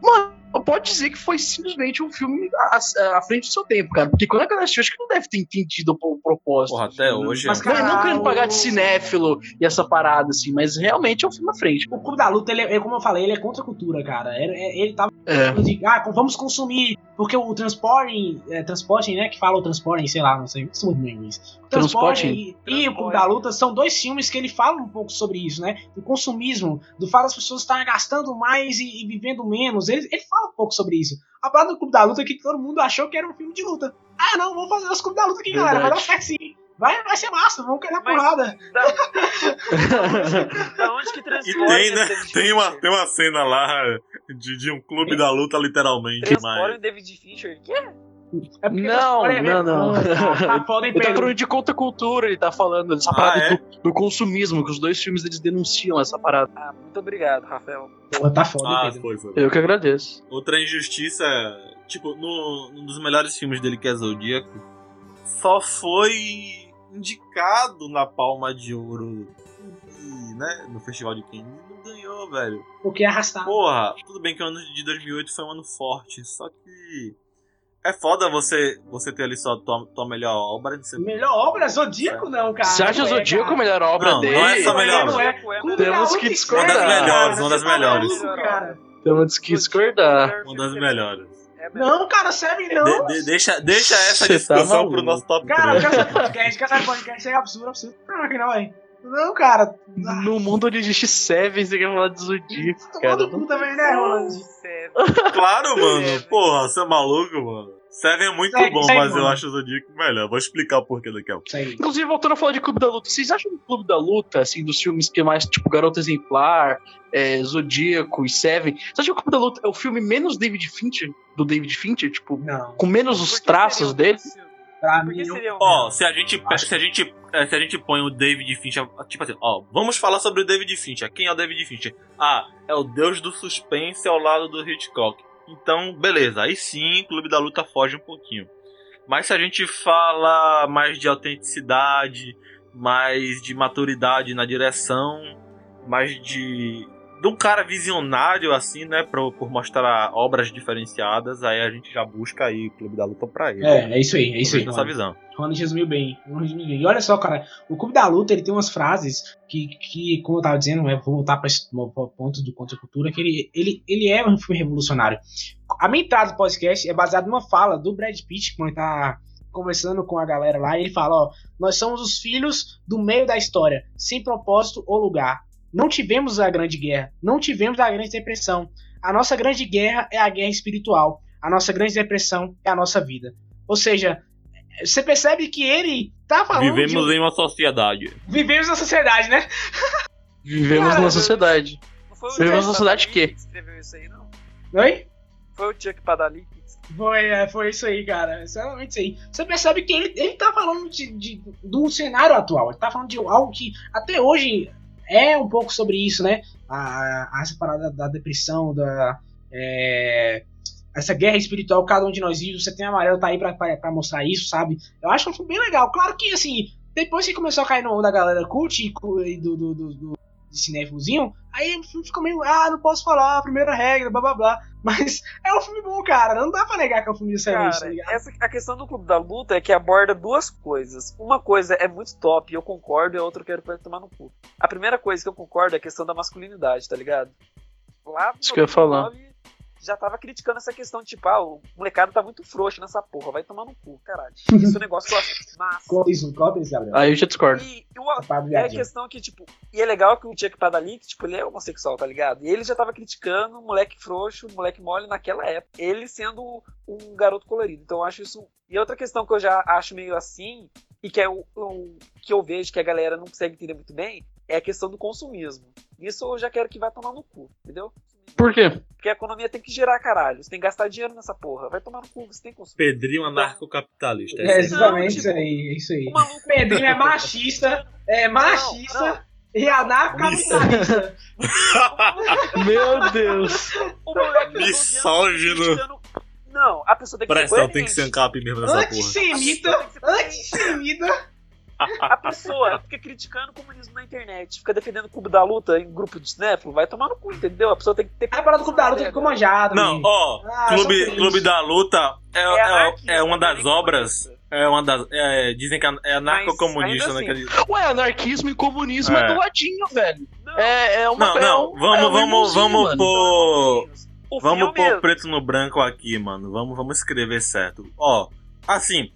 Pode dizer que foi simplesmente um filme à, à frente do seu tempo, cara. Porque quando a galera assistiu, acho que não deve ter entendido o propósito. Porra, até hoje. Mas, é- Não, cara, não querendo pagar de cinéfilo e essa parada, assim, mas realmente é um filme à frente. O Clube da Luta, ele é, como eu falei, ele é contra a cultura, cara. Ele, ele tava É. de, ah, vamos consumir, porque o transporting, é, transporting, né, que fala o transporting, sei lá, não sei, isso é muito bem inglês. O Transporting. e, e o Clube da Luta são dois filmes que ele fala um pouco sobre isso, né, do consumismo, do fato das pessoas estarem gastando mais e, e vivendo menos, ele, ele fala um pouco sobre isso. A parada do Clube da Luta é que todo mundo achou que era um filme de luta. Ah, não, vamos fazer nosso Clube da Luta aqui, galera, vai dar Verdade. certo sim. Vai, vai ser massa, vamos cair na porrada. Da, da onde que E tem, né? Tem uma, Fincher? tem uma cena lá de, de um clube da luta, literalmente, Transporta mas. o David Fincher. Que é? É Não, olha, não, não. Tá, tá Ele tá falando de contra cultura, ele tá falando dessa Ah, parada é? do, do consumismo, que os dois filmes eles denunciam essa parada. Ah, muito obrigado, Rafael. Porra, tá foda, Ah, Pedro? foi, foi. Eu que agradeço. Outra injustiça, tipo, no, num dos melhores filmes dele, que é Zodíaco, só foi indicado na Palma de Ouro, e, né, no Festival de Cannes, e não ganhou, velho. Porque é arrastado. Porra, tudo bem que o ano de 2008 foi um ano forte, só que é foda você, você ter ali só tua, tua melhor obra. Você... Melhor obra, Zodíaco não, cara. Você acha Não é, Zodíaco a cara. melhor obra Não, dele? não é só Não é, melhor. não é. Zodíaco Clube Temos que discordar. Uma das melhores, cara. uma das Você tá melhores. maluco, cara. Temos que discordar. Uma das melhores. É melhor. Não, cara, Seven não. De- de- deixa, deixa essa Cê tá discussão maluco. pro nosso top Cara, 3. quer saber podcast, quer saber podcast, é absurdo, absurdo. Não, que não, vai. Não, cara. No mundo onde existe Seven, você quer falar de Zodíaco, cara. Todo mundo também, né, Roland? Claro, <laughs> mano. Seven. Porra, você é maluco, mano. Seven é muito Segue, bom, segue, mas eu mano. acho o Zodíaco melhor. Vou explicar o porquê daqui a pouco. Aí. Inclusive, voltando a falar de Clube da Luta, vocês acham que o Clube da Luta, assim, dos filmes que é mais, tipo, Garota Exemplar, é, Zodíaco e Seven, você acha que o Clube da Luta é o filme menos David Fincher, do David Fincher, tipo, Não, com menos os traços dele? filme? pra Por mim que não. seria Ó, se a gente, Acho- se a gente, é, se a gente põe o David Fincher, tipo assim, ó, vamos falar sobre o David Fincher. Quem é o David Fincher? Ah, é o deus do suspense ao lado do Hitchcock. Então, beleza. Aí sim, Clube da Luta foge um pouquinho. Mas se a gente fala mais de autenticidade, mais de maturidade na direção, mais de de um cara visionário assim, né, por, por mostrar obras diferenciadas, aí a gente já busca aí o Clube da Luta pra ele. É, é isso aí, é isso aí. Nessa visão. Ronald resumiu bem. Ronald resumiu bem. E olha só, cara, o Clube da Luta ele tem umas frases que, que como eu tava dizendo, é, vou voltar para o ponto do Contra a Cultura, que ele, ele, ele é um filme revolucionário. A minha entrada do podcast é baseada numa fala do Brad Pitt, quando ele tá conversando com a galera lá, e ele fala, ó, nós somos os filhos do meio da história, sem propósito ou lugar. Não tivemos a grande guerra, não tivemos a grande depressão. A nossa grande guerra é a guerra espiritual. A nossa grande depressão é a nossa vida. Ou seja, você percebe que ele tá falando Vivemos de... em uma sociedade. Vivemos na sociedade, né? Vivemos Cara, na sociedade. Não foi o Vivemos na sociedade que escreveu isso aí, não? Oi? Foi o Chuck Padali que Foi, é, foi isso aí, cara. Exatamente isso aí. Você percebe que ele, ele tá falando de, de, do cenário atual. Ele tá falando de algo que até hoje é um pouco sobre isso, né? A, a, essa parada da depressão, da. é, essa guerra espiritual, cada um de nós vive. Você tem amarelo, tá aí pra, pra, pra mostrar isso, sabe? Eu acho um filme bem legal. Claro que, assim, depois que começou a cair no da galera cult cu- e do, do, do, do de cinéfilozinho, aí o filme ficou meio, ah, não posso falar, primeira regra, blá blá blá. <laughs> Mas é um filme bom, cara. Não dá pra negar que é um filme excelente, tá Cara, ligado? essa, a questão do Clube da Luta é que aborda duas coisas. Uma coisa é muito top, e eu concordo, e a outra eu quero tomar no cu. A primeira coisa que eu concordo é a questão da masculinidade, tá ligado? Lá no Isso que eu ia falar. 99, já tava criticando essa questão de, tipo, ah, o molecado tá muito frouxo nessa porra, vai tomar no cu, caralho. <laughs> Isso é um negócio que eu acho massa. Conta isso, conta isso, Gabriel. Aí eu já discordo. E, e o, Tá é a questão que, tipo, e é legal que o Chuck Padali, que, tipo, ele é homossexual, tá ligado? E ele já tava criticando o moleque frouxo, o moleque mole naquela época. Ele sendo um garoto colorido. Então eu acho isso. E outra questão que eu já acho meio assim, e que é o, o- que eu vejo que a galera não consegue entender muito bem, é a questão do consumismo. Isso eu já quero que vai tomar no cu, entendeu? Por quê? Porque a economia tem que girar, caralho. Você tem que gastar dinheiro nessa porra. Vai tomar no cu, você tem que consumir. Pedrinho anarcocapitalista. É isso aí. exatamente tipo, isso aí, é isso aí. O maluco. Pedrinho é machista, é machista Não, não. e anarcocapitalista. <laughs> Meu Deus. O moleque tá Misógino. Não, a pessoa tem que Presta, ser tem que coerente. ser ancap mesmo nessa porra. Antissemita, antissemita. A pessoa fica criticando o comunismo na internet, fica defendendo o clube da luta em grupo de cinéfilo, vai tomar no cu, entendeu? A pessoa tem que ter. A parada do Clube da Luta ficou manjado. Não, ó, Ah, Clube. Clube da Luta é, é, anarquista, é uma das nem obras. É uma das. é, dizem que é anarcocomunista, né? ainda aquele- Ué, anarquismo e comunismo é, É. do ladinho, velho. Não, É, é uma Não, é não, um- vamos, é um vamos, vamos mano. pôr. o Vamos filme- pôr preto no branco aqui, mano. Vamos, vamos escrever certo. Ó, assim,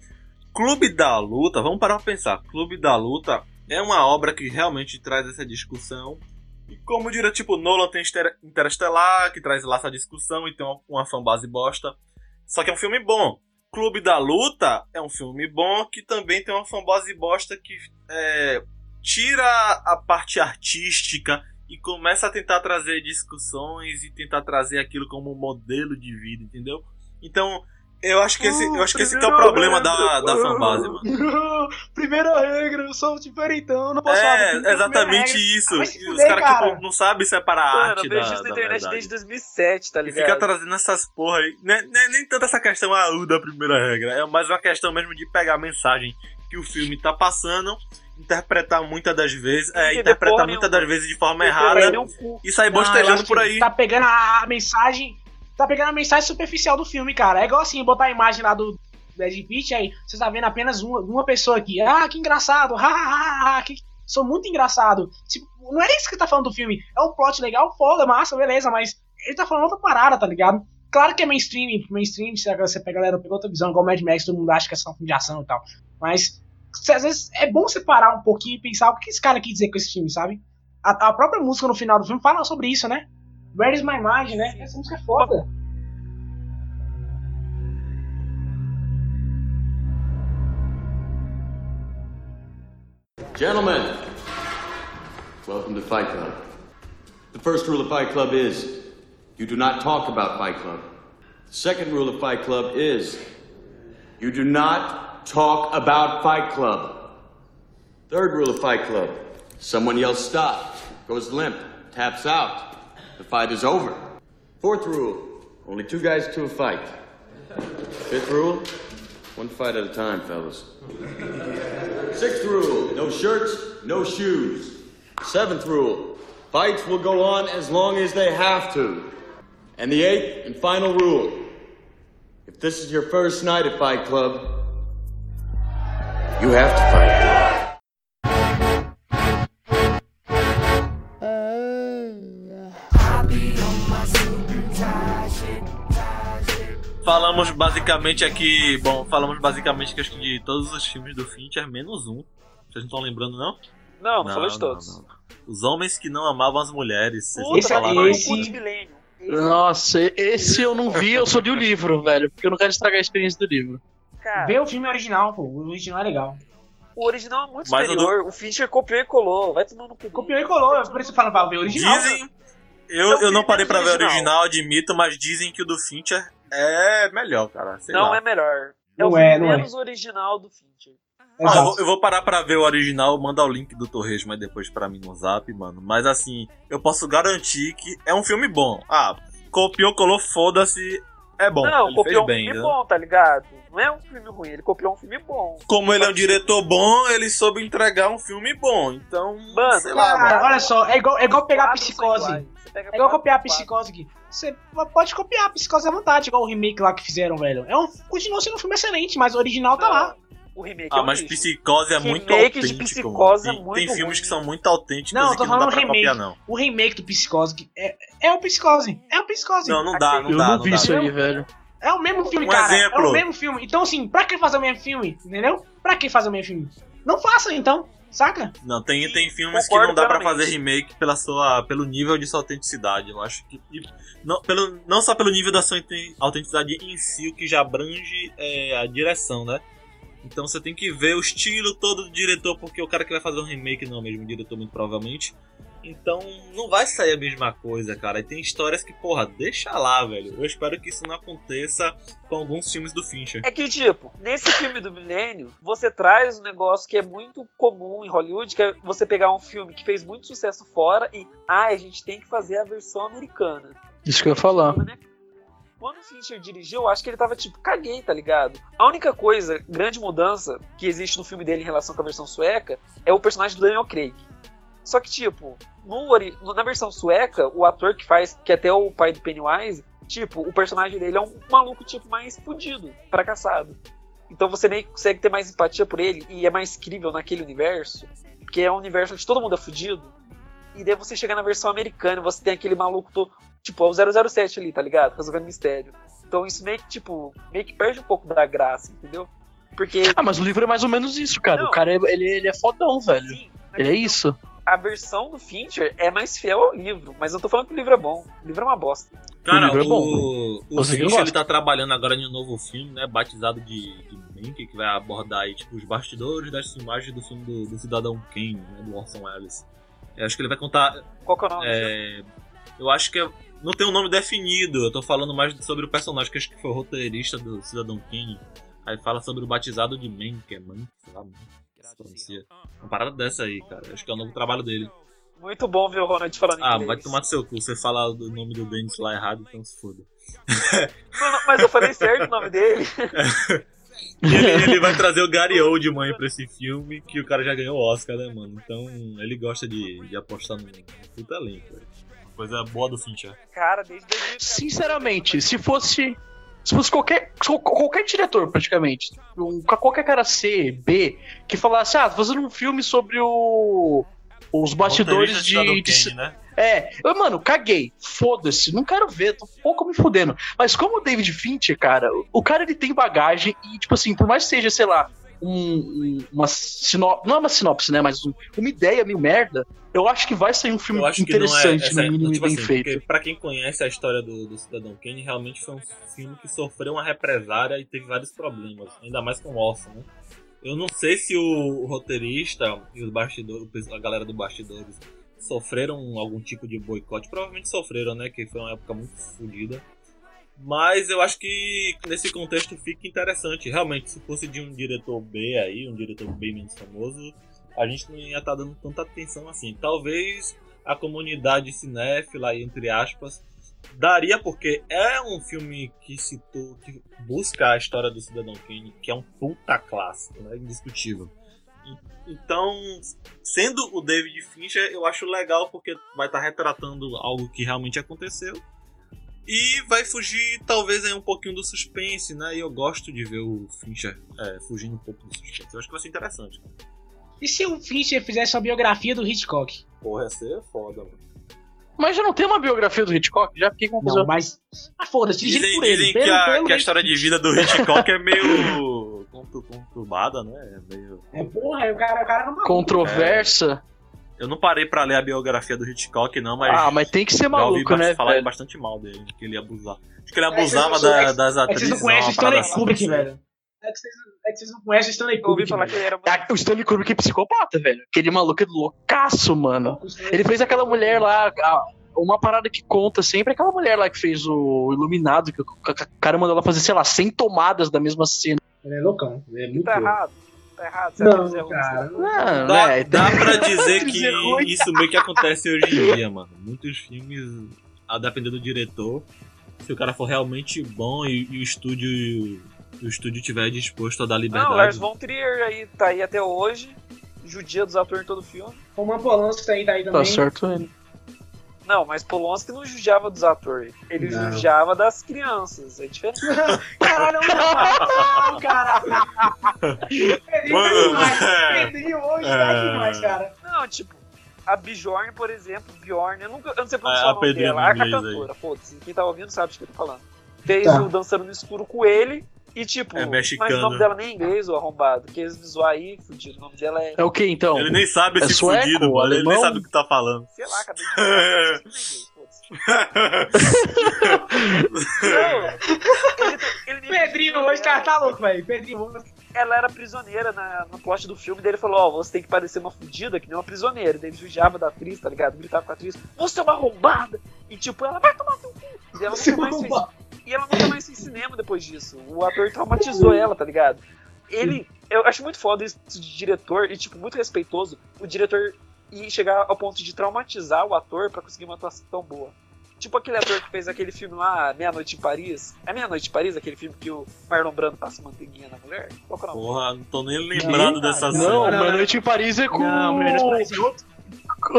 Clube da Luta, vamos parar pra pensar. Clube da Luta é uma obra que realmente traz essa discussão. E como diria, tipo, Nolan tem Inter- Interestelar, que traz lá essa discussão e tem uma, uma fanbase bosta. Só que é um filme bom. Clube da Luta é um filme bom que também tem uma fanbase bosta que é, tira a parte artística e começa a tentar trazer discussões e tentar trazer aquilo como modelo de vida, entendeu? Então, eu acho que esse, eu acho que esse que é o problema da, da fanbase, mano. <laughs> primeira regra, eu sou diferentão, não posso É, falar. que ter exatamente isso. Ah, E os caras cara. tipo, não sabem separar a arte eu da, vejo isso na da internet verdade. desde 2007, tá E ligado? fica trazendo essas porra aí. Não é, não é nem tanto essa questão ah, da primeira regra. É mais uma questão mesmo de pegar a mensagem que o filme tá passando, interpretar muitas das vezes, é, interpretar muitas das vezes de forma errada e sair bostejando por que aí. Tá pegando a, a mensagem. Tá pegando a mensagem superficial do filme, cara. É igual assim, botar a imagem lá do Brad Pitt, aí você tá vendo apenas uma, uma pessoa aqui. Ah, que engraçado! <laughs> Ha, ha, ha, que... Sou muito engraçado. Tipo, não é isso que tá falando do filme. É um plot legal, foda, massa, beleza, mas ele tá falando outra parada, tá ligado? Claro que é mainstream, mainstream, se você pega a galera, pegou outra visão, igual Mad Max, todo mundo acha que é só um filme de ação e tal. Mas às vezes é bom separar um pouquinho e pensar o que esse cara quis dizer com esse filme, sabe? A, a própria música no final do filme fala sobre isso, né? Where is my mind, né? Essa música é foda. Gentlemen, welcome to Fight Club. The first rule of Fight Club is you do not talk about Fight Club. The second rule of Fight Club is you do not talk about Fight Club. Third rule of Fight Club someone yells stop, goes limp, taps out. The fight is over. Fourth rule only two guys to a fight. Fifth rule one fight at a time, fellas. Sixth rule, no shirts, no shoes. Seventh rule, fights will go on as long as they have to. And the eighth and final rule, if this is your first night at Fight Club, you have to fight. Falamos basicamente aqui. Bom, falamos basicamente que acho que de todos os filmes do Fincher, menos um. Vocês não estão lembrando, não? Não, não, falou de todos. não. Os homens que não amavam as mulheres. Esse- esse- milênio. Nossa, esse eu não vi, eu só li o livro, velho. Porque eu não quero estragar a experiência do livro. Cara, Vê o filme original, pô. O original é legal. o original é muito Mas o superior. O Fincher copiou e colou. Vai tomando cu. Copiou e colou, é por isso que eu falo pra ver o original. Dizem. É Eu, eu não parei pra ver o original. original, admito, mas dizem que o do Fincher é melhor, cara. Sei Não lá. é melhor. É Não o é, filme é. menos original do Fincher. Ah, eu, vou, eu vou parar pra ver o original, mandar o link do Torres, mas depois pra mim no zap, mano. Mas assim, eu posso garantir que é um filme bom. Ah, copiou, colou, foda-se. É bom. não, ele copiou fez um bem, filme né? bom, tá ligado? Não é um filme ruim, ele copiou um filme bom. Como ele é um diretor bom, ele soube entregar um filme bom. Então, Mano, sei lá, Cara, mano. olha só, é igual, é igual pegar a psicose. É igual copiar a psicose aqui. Você pode copiar a psicose à vontade, igual o remake lá que fizeram, velho. É um, continua sendo um filme excelente, mas o original tá lá. O remake é Ah, um mas. Psicose é muito Remake de autêntico. Psicose é. Tem- muito Tem filmes ruim. que são muito autênticos Não, e tô que não dá falando pra remake. copiar, não. O remake do Psicose é, é o Psicose. É o Psicose. Não, não dá, não eu dá. não não vi dá. isso aí, velho. É o mesmo filme, Um cara. exemplo. É o mesmo filme. Então, assim, pra que fazer o mesmo filme? Entendeu? Pra que fazer o mesmo filme? Não faça, então. Saca? Não, tem, Sim, tem filmes que não dá pra plenamente. fazer remake pela sua, pelo nível de sua autenticidade. Eu acho que. não, pelo, não só pelo nível da sua auten- autenticidade em si, o que já abrange é, a direção, né? Então você tem que ver o estilo todo do diretor, porque o cara que vai fazer um remake não é o mesmo diretor, muito provavelmente. Então não vai sair a mesma coisa, cara. E tem histórias que, porra, deixa lá, velho. Eu espero que isso não aconteça com alguns filmes do Fincher. É que, tipo, nesse filme do milênio, você traz um negócio que é muito comum em Hollywood, que é você pegar um filme que fez muito sucesso fora e, ah, a gente tem que fazer a versão americana. Isso que eu ia falar. Quando o Fincher dirigiu, eu acho que ele tava tipo, caguei, tá ligado? A única coisa, grande mudança que existe no filme dele em relação com a versão sueca é o personagem do Daniel Craig. Só que, tipo, no, na versão sueca, o ator que faz, que é até o pai do Pennywise, tipo, o personagem dele é um maluco, tipo, mais fudido, fracassado. Então você que consegue ter mais empatia por ele e é mais crível naquele universo, porque é um universo onde todo mundo é fudido. E daí você chega na versão americana e você tem aquele maluco todo, tipo, é o 007 ali, tá ligado? Resolvendo mistério. Então isso meio que, tipo, meio que perde um pouco da graça, entendeu? Porque, Ah, mas o livro é mais ou menos isso, cara. Não. O cara, ele, ele é fodão, velho. sim, Ele é isso. A versão do Fincher é mais fiel ao livro, mas eu tô falando que o livro é bom. O livro é uma bosta. Cara, livro é bom. o, o Fincher, gosta. ele tá trabalhando agora em um novo filme, né? Batizado de, de Mank, que vai abordar aí, tipo, os bastidores das filmagens do filme do, do Cidadão Kane, né? Do Orson Welles. Eu acho que ele vai contar. Qual que é o nome? é, eu acho que é- não tem um nome definido. Eu tô falando mais sobre o personagem, que acho que foi o roteirista do Cidadão Kane. Aí fala sobre o batizado de Mank, que é Mank, sei lá, Mank, Uma parada dessa aí, cara. Acho que é o novo trabalho dele. Muito bom ver o Ronald falando Ah, inglês. vai tomar no seu cu. Você fala o nome do Dennis lá errado, então se foda. Mas eu falei certo o nome dele. <laughs> Ele, ele vai trazer o Gary Oldman pra esse filme, que o cara já ganhou o Oscar, né, mano? Então ele gosta de, de apostar no puta elenco, velho. Uma Coisa boa do Fincher. Cara, desde 2014. Sinceramente, se fosse. Se fosse qualquer, qualquer diretor, praticamente, um, qualquer cara C, B, que falasse, ah, tô fazendo um filme sobre o. Os bastidores Cidadão de. de Kane, né? é, eu, mano, caguei. Foda-se, não quero ver, tô um pouco me fudendo. Mas como o David Fincher, cara, o- o cara ele tem bagagem e, tipo assim, por mais que seja, sei lá, um, um- uma sinopse. Não é uma sinopse, né? Mas um- uma ideia meio merda, eu acho que vai sair um filme é, interessante, essa, no mínimo, tipo bem assim, feito. Pra quem conhece a história do, do Cidadão Kane, realmente foi um filme que sofreu uma represária e teve vários problemas, ainda mais com o Orson, né? Eu não sei se o, o roteirista e os bastidores, a galera do bastidores sofreram algum tipo de boicote. Provavelmente sofreram, né? Que foi uma época muito fodida. Mas eu acho que nesse contexto fica interessante. Realmente, se fosse de um diretor B aí, um diretor bem menos famoso, a gente não ia estar dando tanta atenção assim. Talvez a comunidade cinéfila, entre aspas, daria porque é um filme que citou, que busca a história do Cidadão Kane, que é um puta clássico, né? Indiscutível. Então, sendo o David Fincher, eu acho legal porque vai estar retratando algo que realmente aconteceu. E vai fugir, talvez, aí um pouquinho do suspense, né? E eu gosto de ver o Fincher é, fugindo um pouco do suspense. Eu acho que vai ser interessante. E se o Fincher fizesse a biografia do Hitchcock? Porra, ia ser foda, mano. Mas já não tem uma biografia do Hitchcock? Já fiquei com Não, confusão. mas. Ah, foda-se, dirigido Dizem, por ele. dizem pelo- que, a, pelo que a história de vida do Hitchcock é meio contu- conturbada, né? É meio... É, porra, o cara, o cara não maluco. Controversa. Eu não parei pra ler a biografia do Hitchcock, não, mas. ah, mas tem que ser já ouvi maluco, né? falar velho? bastante mal dele, que ele ia abusar. Acho que ele É, abusava da- é que- das É que atrizes. vocês não conhecem o uma Stanley assim. Kubrick, velho. É que, vocês, é que vocês não conhecem o Stanley Eu ouvi Kubrick. falar que velho. ele era Ah, O Stanley Kubrick é psicopata, velho. Aquele maluco é loucaço, mano. Ele fez aquela mulher lá. Uma parada que conta sempre é aquela mulher lá que fez o Iluminado, que o ca- ca- cara mandou ela fazer, sei lá, 100 tomadas da mesma cena. Ele é loucão. Ele é muito Tá louco. errado. Tá errado. Você Não, vai fazer cara. Não, Dá, né? dá pra dizer que <laughs> isso meio que acontece hoje em dia, mano. Muitos filmes, a depender do diretor, se o cara for realmente bom e, e o estúdio o estúdio tiver disposto a dar Não, liberdade. Lars von Trier aí, tá aí até hoje. Judia dos atores em todo filme. O Man Polanski tá aí, tá aí também. Tá certo ele. Não, mas Polanski não judiava dos atores. Ele Não. judiava das crianças. É diferente. <laughs> Caralho, não, cara. Tá Mano, demais. é. Pedrinho hoje tá É. demais, cara. Não, tipo, a Bjorn, por exemplo, Bjorn, eu, nunca, eu não sei É, pronunciar a o nome dela, no a cantora, foda-se, quem tá ouvindo sabe de que eu tô falando. Fez Tá. o Dançando no Escuro com ele e, tipo, É mas o nome dela nem é inglês, o arrombado, que eles visual aí, fudido, o nome dela é, É o que então? Ele nem sabe É esse sueco, fudido, mano. Ele nem alemão? sabe o que tá falando. sei lá, acabei de falar. Não, ele, Pedrinho hoje tá, tá louco, velho. Pedrinho ela era prisioneira na, no plot do filme, daí ele falou, ó, você tem que parecer uma fudida, que nem uma prisioneira. Daí ele judiava da atriz, tá ligado? Gritava com a atriz, você é uma arrombada! E tipo, ela vai tomar teu cu! E ela é nunca mais fez. E ela nunca mais fez cinema depois disso. O ator traumatizou ela, tá ligado? Ele, eu acho muito foda isso de diretor, e tipo, muito respeitoso, o diretor ir chegar ao ponto de traumatizar o ator pra conseguir uma atuação tão boa. Tipo aquele ator que fez aquele filme lá, Meia Noite em Paris. É Meia Noite em Paris, aquele filme que o Marlon Brando passa manteiguinha na mulher? Qual que é o nome? Porra, não tô nem lembrando Não, dessa cena. não, Uma Noite em Paris é com. Não, Menos Paris é outro.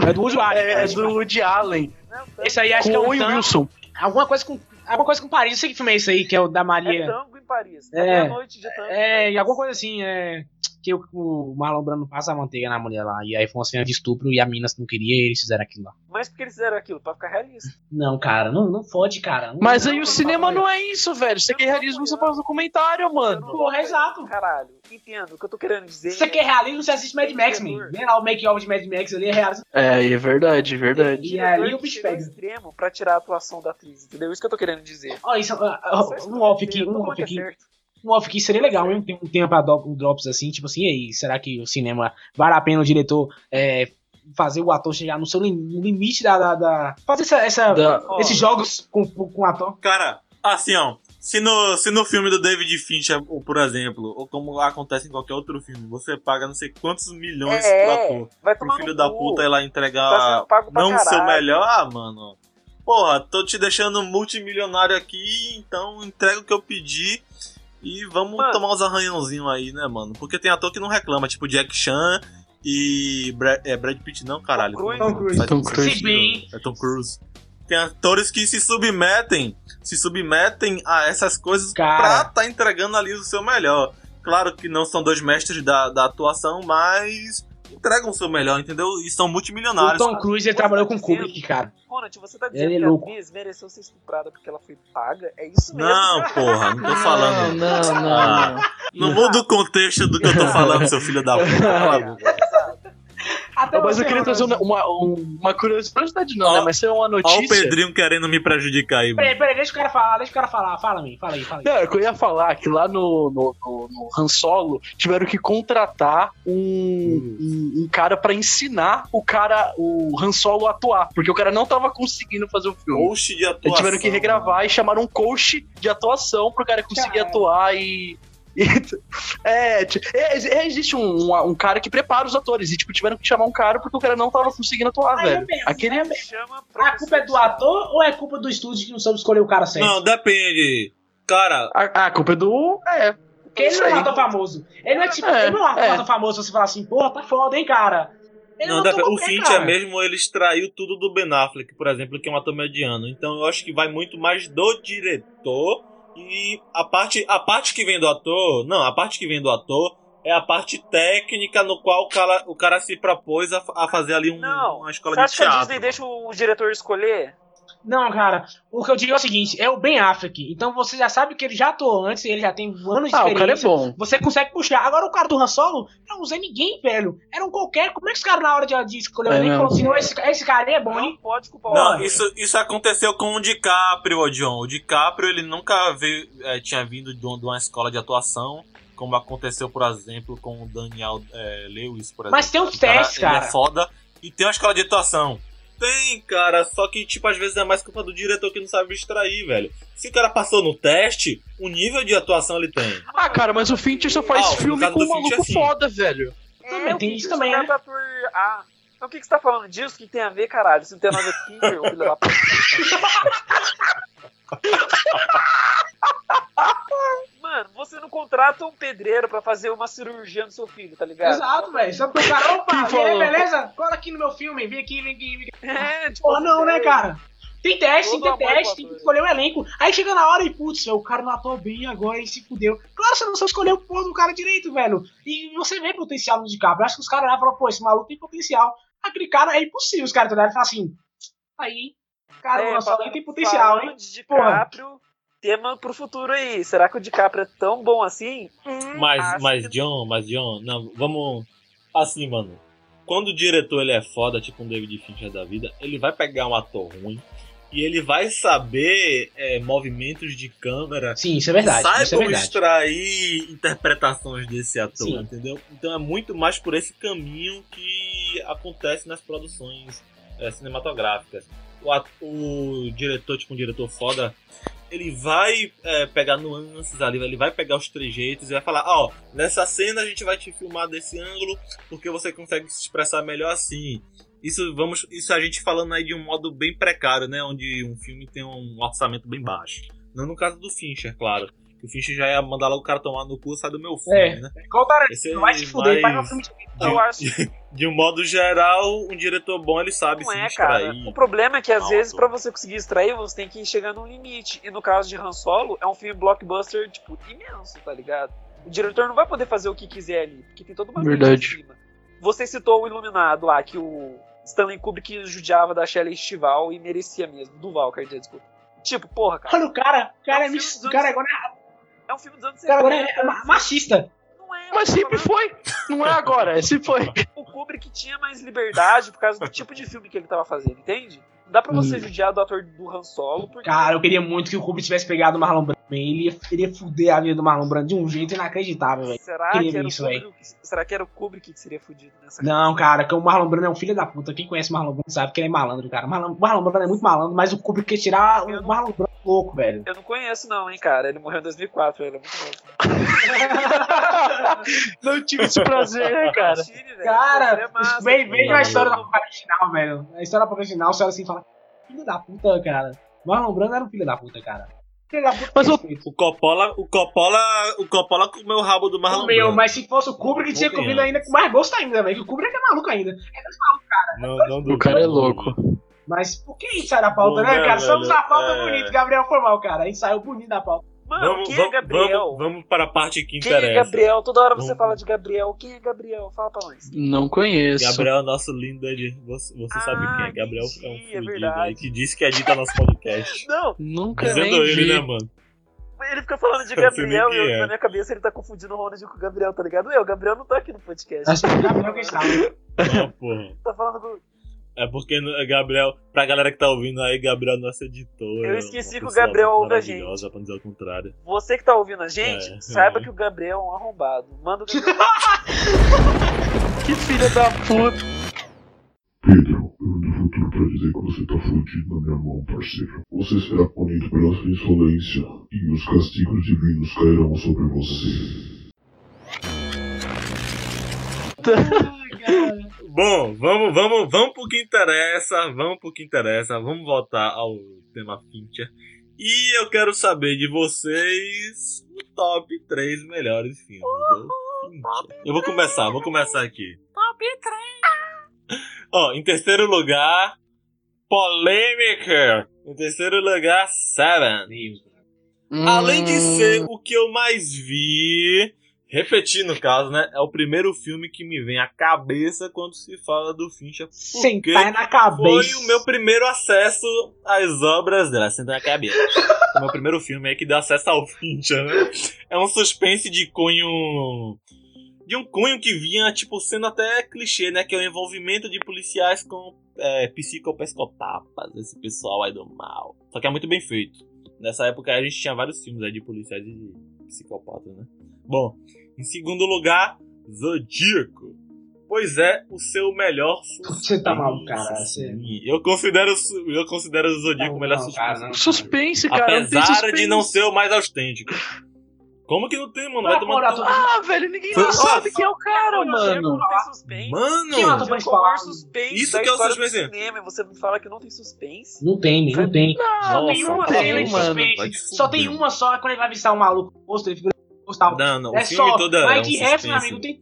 É do usuário. É, é do Woody Allen. Não, Esse aí acho Com que é o. Wilson. Alguma coisa com. Alguma coisa com Paris. Eu sei que filme é esse aí, que é o da É Maria. Tango em Paris. É, É, noite de tanto. É, e alguma coisa assim, é. Que o, o Marlon Brando passa a manteiga na mulher lá. E aí foi uma cena de estupro e a mina não queria e eles fizeram aquilo lá. Mas por que eles fizeram aquilo? Pra ficar realista. Não, cara, não, não fode, cara. Não, Mas não, aí o cinema não é isso, velho. Você quer realismo, você faz documentário, mano. Porra, exato. Caralho, entendo. O que eu tô querendo dizer. Você quer realismo, você assiste Mad Max, man. Vem lá o make-off de Mad Max ali, é realismo. É, é verdade, verdade. E aí o bicho pega. extremo pra tirar a atuação da atriz, entendeu? Isso que eu tô querendo dizer. Ó, isso, um off aqui, um off aqui. Um off aqui seria legal mesmo, tem um tempo pra um drops assim, tipo assim, e aí, será que o cinema vale a pena o diretor é, fazer o ator chegar no seu limite da. da- da- fazer essa, essa- Da- esses jogos com, com o ator? Cara, assim, ó. Se no, se no filme do David Fincher, ou, por exemplo, ou como acontece em qualquer outro filme, você paga não sei quantos milhões É, pro ator, vai pro filho no da puta ir lá Tá entregar pra não o seu melhor, ah, mano. Porra, tô te deixando multimilionário aqui, então entrega o que eu pedi e vamos Mano. tomar uns arranhãozinhos aí, né, mano? Porque tem ator que não reclama, tipo Jack Chan e Brad, é, Brad Pitt não, caralho. Tom Cruise. Como é Tom Cruise. Tom sentido? Se bem. É Tom Cruise. Tem atores que se submetem, se submetem a essas coisas Cara. pra tá entregando ali o seu melhor. Claro que não são dois mestres da, da atuação, mas entregam o seu melhor, entendeu? E são O multimilionários. Tom Cruise ele Você trabalhou tá com dizendo- Kubrick, cara. Ronald, você tá dizendo Ele é que a louco. atriz mereceu ser estuprada porque ela foi paga? É isso mesmo? Não, porra, não tô <laughs> falando. Não, não, não. Ah, não muda o contexto do que eu tô falando, seu filho da puta. Até Mas você, eu queria trazer uma, um- uma curiosidade, não, Ó, né? Mas isso é uma Ó o notícia. Pedrinho querendo me prejudicar aí, mano. Peraí, peraí, deixa o cara falar, deixa o cara falar. Fala, mim, fala aí, fala aí. Não, é que eu ia falar que lá no, no, no, no Han Solo tiveram que contratar um, um, um cara pra ensinar o cara, o Han Solo a atuar, porque o cara não tava conseguindo fazer o filme. Coach de Eles atuação. tiveram que regravar e chamaram um coach de atuação pro cara conseguir Caralho. atuar e. é, é, é, existe um, um, um cara que prepara os atores e tipo, tiveram que chamar um cara porque o cara não tava conseguindo atuar, Aí eu velho. penso, Aquele Chama A culpa é do ator ou é culpa do estúdio que não soube escolher o cara certo? Não, depende. Cara, A, a culpa é do. É. Porque ele não é um ator famoso. Ele não é tipo, É, ele não é um é. ator famoso você falar assim, porra, tá foda, hein, cara. Ele não, é um ator o Fincher cara. mesmo, ele extraiu tudo do Ben Affleck, por exemplo, que é um ator mediano. Então eu acho que vai muito mais do diretor e a parte, a parte que vem do ator, não, a parte que vem do ator é a parte técnica no qual o cara, o cara se propôs a, a fazer ali um- Não, uma escola Você de acha que a teatro. Disney deixa o diretor escolher? Não, cara, o que eu digo é o seguinte, é o Ben Affleck. Então você já sabe que ele já atuou antes, ele já tem anos de Ah, o cara é experiência. bom. Você consegue puxar. Agora o cara do Han Solo não usa ninguém, velho. Era um qualquer. Como é que os caras na hora de, de escolher o É falaram assim, não, esse, esse cara é bom, Não hein? pode culpar o Não, isso, isso aconteceu com o DiCaprio, ô John. O DiCaprio, ele nunca veio, eh, tinha vindo de uma, escola de atuação, como aconteceu, por exemplo, com o Daniel eh, Lewis, por exemplo. Mas tem uns O cara, testes, Ele cara. é foda e tem uma escola de atuação. Tem, cara, só que, tipo, às vezes é mais culpa do diretor que não sabe extrair, velho. Se o cara passou no teste, o nível de atuação ele tem. Ah, cara, mas o Fincher só faz Ah, filme com um maluco Fincher, sim. foda, velho. Também o tem isso também, é né? do ator A. Então o que, que você tá falando disso? O que tem a ver, caralho? Isso não tem nada a ver com Fincher, filho da puta. <laughs> Mano, você não contrata um pedreiro pra fazer uma cirurgia no seu filho, tá ligado? Exato, velho. Só porque o cara, opa, e aí, beleza? Cola aqui no meu filme, vem aqui, vem aqui, vem aqui. É, tipo, Porra, não, né, é. cara? Tem teste, tem que ter teste, pro tem que escolher o elenco. Aí chega na hora e, putz, o cara não atuou bem agora e se fudeu. Claro, você não só escolheu o porra do cara direito, velho. E você vê potencial no DiCaprio. Eu acho que os caras lá falaram, pô, esse maluco tem potencial. Aquele cara é impossível, os caras olharem e falar assim, aí, cara, É, o tem potencial, hein? de DiCaprio, tema pro futuro aí. Será que o DiCaprio é tão bom assim? Hum, Mas, que- John, mas John, não, vamos. Assim, mano. Quando o diretor ele é foda, tipo um David Fincher da vida, ele vai pegar um ator ruim e ele vai saber é, movimentos de câmera. Sim, isso é verdade. Sabe isso é como verdade. extrair interpretações desse ator, Sim. entendeu? Então é muito mais por esse caminho que acontece nas produções é, cinematográficas. O, o diretor, tipo um diretor foda, ele vai é, pegar nuances ali, ele vai pegar os trejeitos e vai falar, ó, nessa cena a gente vai te filmar desse ângulo porque você consegue se expressar melhor assim. Isso vamos, isso a gente falando aí de um modo bem precário, né, onde um filme tem um orçamento bem baixo. Não no caso do Fincher, claro. Que o Fincher já ia mandar logo o cara tomar no cu, sai do meu filme, É. né? Igual o Tarantino, vai se fuder, mais- faz um filme de Eu acho <laughs> De um modo geral, um diretor bom ele sabe Não se é, extrair. cara. O problema é que às Não, vezes tô- pra você conseguir extrair, você tem que chegar num limite. E no caso de Han Solo, é um filme blockbuster, tipo, imenso, tá ligado? O diretor não vai poder fazer o que quiser ali, porque tem toda uma Verdade. em cima. Você citou o Iluminado lá, que o Stanley Kubrick judiava da Shelley Stival e merecia mesmo. Duval, quer dizer, desculpa. Tipo, porra, cara. Olha o cara, o cara, É é, um dos o cara agora, É um filme dos anos o cara agora é 70. ma- machista. Não é, Mas sempre foi. Não é agora, é sempre foi. o Kubrick tinha mais liberdade por causa do tipo de filme que ele tava fazendo, entende? Não dá pra você Hum. judiar do ator do Han Solo, porque Cara, eu queria muito que o Kubrick tivesse pegado o Marlon Brando. Man. Ele ia, ele ia fuder a vida do Marlon Brando de um jeito inacreditável, velho. será que, era isso, o Kubrick, será que era o Kubrick que seria fudido nessa Não, cara, que o Marlon Brando é um filho da puta. Quem conhece o Marlon Brando sabe que ele é malandro, cara. O Marlon, o Marlon Brando é muito malandro, mas o Kubrick quer tirar Eu o não- Marlon Brando louco, velho. Eu não conheço não, hein, cara. Ele morreu em 2004, ele é muito novo. <laughs> Não tive esse prazer, né, cara? Ele Cara, é vem, vem Não, a história não. da final, velho. A história final, você olha assim e fala: Filho da puta, cara. Marlon Brando era um filho da puta, cara. Mas o-. O Coppola, o Coppola, o Coppola comeu o rabo do Marlon Comeu, Brando. mas se fosse o Kubrick, tinha comido ainda com mais gosto ainda, velho. O Kubrick é maluco ainda. Não, não O cara é louco. Mas por que isso sai da pauta, Bom, né, né, cara? Somos velho? a pauta É. bonita. Gabriel foi mal, cara. A gente saiu bonito da pauta. Mano, Vamos, quem é vamos, Gabriel? vamos, vamos para a parte que Quem é interessa. Gabriel? Toda hora você Vamos. fala de Gabriel. Quem é Gabriel? Fala pra nós. Não conheço. Gabriel é nosso lindo Ed. Você, você Ah, sabe quem é. Gabriel é um é fudido verdade. aí que disse que edita nosso podcast. <laughs> Não, Nunca Dizendo nem ele, vi. né, mano? ele fica falando de Gabriel e eu- é. na minha cabeça ele tá confundindo o Ronald com o Gabriel, tá ligado? Eu, o Gabriel não tá aqui no podcast. Acho que o Gabriel que está. Ah, porra. Tá falando com... É porque no- Gabriel, pra galera que tá ouvindo aí, Gabriel é nosso editor. Eu é esqueci que o Gabriel ouve a maravilhosa, Pra dizer o contrário. Você que tá ouvindo a gente, É. saiba que o Gabriel é um arrombado. Manda o <laughs> Gabriel. Que filha da puta. Pedro, eu vim do futuro pra dizer que você tá fudido na minha mão, parceiro. Você será punido pela sua insolência e os castigos divinos cairão sobre você. <laughs> Bom, vamos, vamos, vamos pro que interessa. Vamos pro que interessa. Vamos voltar ao tema Fincher. E eu quero saber de vocês o top 3 melhores filmes do Fincher. Eu vou começar, vou começar aqui. Top 3. Ó, em terceiro lugar, polêmica. Em terceiro lugar, Seven. Além de Hum. ser o que eu mais vi, repetir no caso, né? É o primeiro filme que me vem à cabeça quando se fala do Fincher. Sentar na Foi cabeça. o meu primeiro acesso às obras dela, senta na cabeça. o meu primeiro filme é que deu acesso ao Fincher, né? É um suspense de cunho. De um cunho que vinha, tipo, sendo até clichê, né? Que é o envolvimento de policiais com é, psicopescotapas, esse pessoal aí do mal. Só que é muito bem feito. Nessa época a gente tinha vários filmes aí de policiais e de psicopatas, né? Bom, em segundo lugar, Zodíaco. Pois é, o seu melhor suspense. Você tá maluco, cara, sim. Eu considero, eu considero o Zodíaco Não, o melhor não, suspense. cara, não. Suspense, cara. não Apesar suspense. de não ser o mais autêntico. Como que não tem, mano? Vai Vai, tomar. Ah, velho, ninguém Foi- não sabe Ó, quem é o cara, mano. Não tem suspense. Mano! Quem matou Você é o suspense Isso que é o suspense. cinema e você me fala que não tem suspense. Não tem, não tem. Nossa, Só tem cena de suspense. Só tem uma só, quando ele vai visitar o maluco no posto, ele fica tal. Não, não. É o filme só, todo é mas um de resto, meu amigo, não tem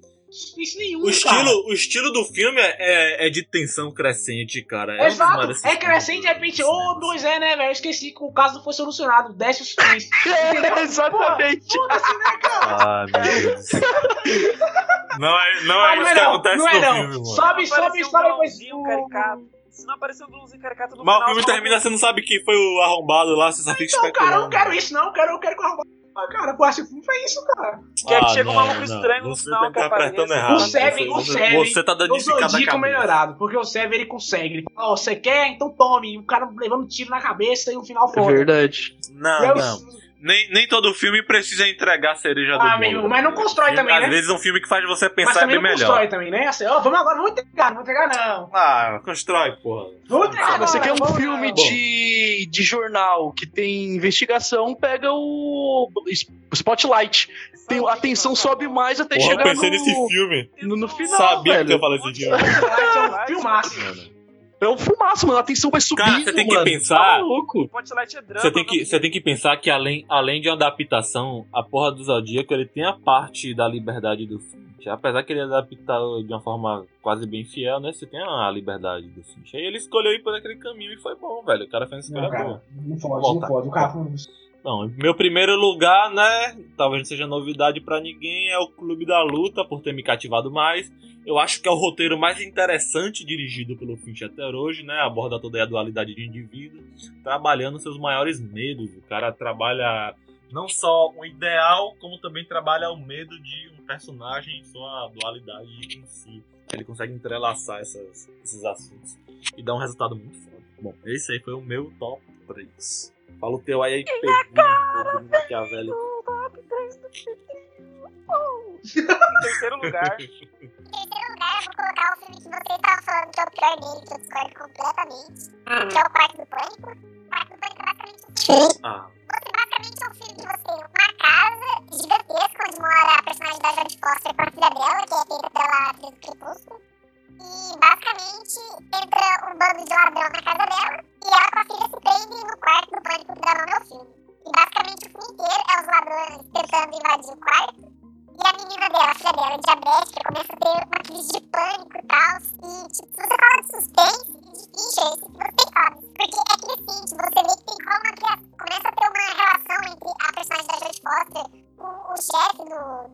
nenhum, O cara. estilo, o estilo do filme é, é, é de tensão crescente, cara. É um Exato, é crescente, de do- repente, do ô, cinema. dois é, né, velho? Eu esqueci que o caso não foi solucionado. Desce o suspense. <laughs> É, exatamente. Foda-se, né, cara? Ah, meu Deus do. Não é, não Ah, é não isso é que não, acontece não é no não. filme, mano. Sobe, sobe, um sobe vilãozinho caricato. Se não apareceu um vilãozinho caricato no Mas o final... filme fala, termina, você não sabe quem foi o arrombado lá, você só fica Não, cara, eu não quero isso, não. Eu quero, eu quero que eu arruma. Ah, cara, pô, esse filme foi isso, cara. Quer que Ah, chega um maluco não. estranho no final tá que aparece. interpretando errado. O Seven, você, o Seven, você tá O a Zodíaco cabeça. melhorado, porque o Seven ele consegue. Ele fala, ó, você quer? Então tome. E o cara levando tiro na cabeça e o final É foda. verdade. Não, Eu- não. Nem, nem todo filme precisa entregar a cereja do Ah, bolo. amigo, mas não constrói Filme- também, Às né? vezes um filme que faz você Mas pensar é também bem não melhor. constrói também, né? Assim, ó, vamos agora, não vou entregar, não vou entregar, não. Ah, constrói, porra. Vamos entregar, Ah, você quer um vamos filme não. de, de jornal que tem investigação, pega o Spotlight. Tem, a tensão sobe mais até Porra, eu chegar pensei no, nesse filme. no, no final, Sabia que velho. eu ia falar esse filme. Spotlight é um filmaço. É um fumaço, mano. A tensão vai subindo, Cara, você tem que mano. pensar- Tá maluco. Spotlight é drama. Você tem, que, não- você tem que pensar que além, além de uma adaptação, a porra do Zodíaco ele tem a parte da liberdade do Finch. Apesar que ele adaptar de uma forma quase bem fiel, né? Você tem a liberdade do Finch. Aí ele escolheu ir por aquele caminho e foi bom, velho. O cara fez uma Não, escolha cara, boa. não pode, não pode. O cara. Não, meu primeiro lugar, né? Talvez não seja novidade pra ninguém, é o Clube da Luta, por ter me cativado mais. Eu acho que é o roteiro mais interessante dirigido pelo Finch até hoje, né? Aborda toda a dualidade de indivíduo, trabalhando seus maiores medos. O cara trabalha não só o ideal, como também trabalha o medo de um personagem em sua dualidade em si. Ele consegue entrelaçar essas- esses assuntos e dá um resultado muito foda. Bom, esse aí foi o meu top 3. Fala o teu aí, Pedrinho, Maquiavélico. Em terceiro lugar, Em <laughs> terceiro lugar, eu vou colocar o filme que você estava falando que é o pior dele, que eu discordo completamente. Que é o Quarto do Pânico. O Quarto do Pânico é basicamente um filme. Ah, Você basicamente é um filme que você tem uma casa gigantesca onde mora a personagem da Jodie Foster com a filha dela, que é feita pela atriz do Crepúsculo. E basicamente entra um bando de ladrão na casa dela e ela com a filha se prende no quarto do pânico que dá nome ao filme. E basicamente o filme inteiro é os ladrões tentando invadir o quarto. E a menina dela, a filha dela, é diabética, começa a ter uma crise de pânico e tal. E, tipo, se você fala de suspense, de esse filme tem foda. Porque é crescente, você vê que tem como uma criação. Começa a ter uma relação entre a personagem da Jodie Foster com o chefe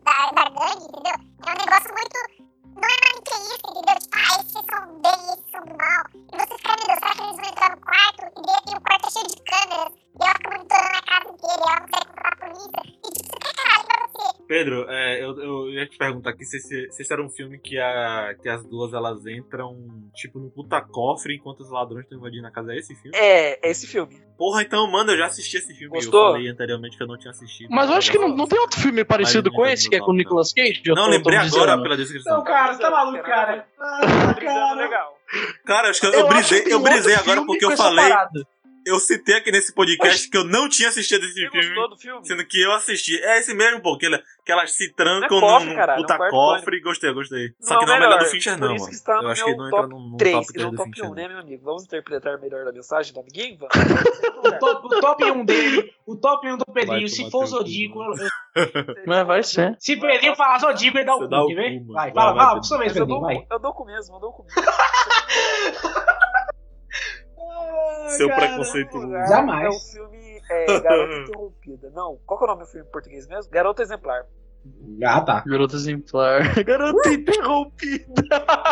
da, da gangue, entendeu? É um negócio muito. Não é maniqueísta, entendeu? Tipo, ah, esses são bem, esses são do mal. E você fica, meu Deus, será que eles vão entrar no quarto? E de repente o quarto é cheio de câmeras. E ela fica monitorando a casa inteira. E ela não consegue contar a polícia. E tipo, você quer caralho. Pedro, é, eu, eu ia te perguntar aqui se, se, se esse era um filme que, a, que as duas elas entram, tipo, no puta cofre enquanto os ladrões estão invadindo a casa. É esse filme? é, é esse filme. Porra, então, mano, eu já assisti esse filme. Gostou? Eu falei anteriormente que eu não tinha assistido. Mas eu acho que não, não tem outro filme parecido com esse, que é com o. Nicolas Cage? Não, tô- lembrei tô agora dizendo. pela descrição. Não, cara, você tá maluco, cara. Ah, cara. legal. Cara, acho que eu, Eu eu brisei, que eu brisei agora porque eu falei. parada. Eu citei aqui nesse podcast que eu não tinha assistido esse Você filme. gostou do filme? Sendo que eu assisti. É esse mesmo, pô. Que, ela- que elas se trancam é cofre, num caralho, puta é quarto cofre. Gostei, gostei. Só Não que é não é o melhor do Fincher, por não, isso mano. que está no eu acho meu que não entra top no, no 3 top e 3 não do top Fincher. 1, não. né, meu amigo? Vamos interpretar melhor a mensagem do amiguinho, Ivan? <laughs> O top, o top 1 dele, o top 1 do Pedrinho, se for Zodíaco, cu, <laughs> Mas vai ser. se Pedrinho falar Zodíaco, ele dá o cu, o quer ver? cu. Vai, fala, fala, Pedrinho. sua vez, Pedrinho, dou, vai. eu dou com mesmo, eu dou com mesmo. <laughs> Seu cara. preconceituoso. lugar Jamais. É o filme é, Garota <laughs> Interrompida. Não, qual que é o nome do filme em português mesmo? Garota Exemplar. Ah, tá. Garota exemplar. <laughs> Garota interrompida.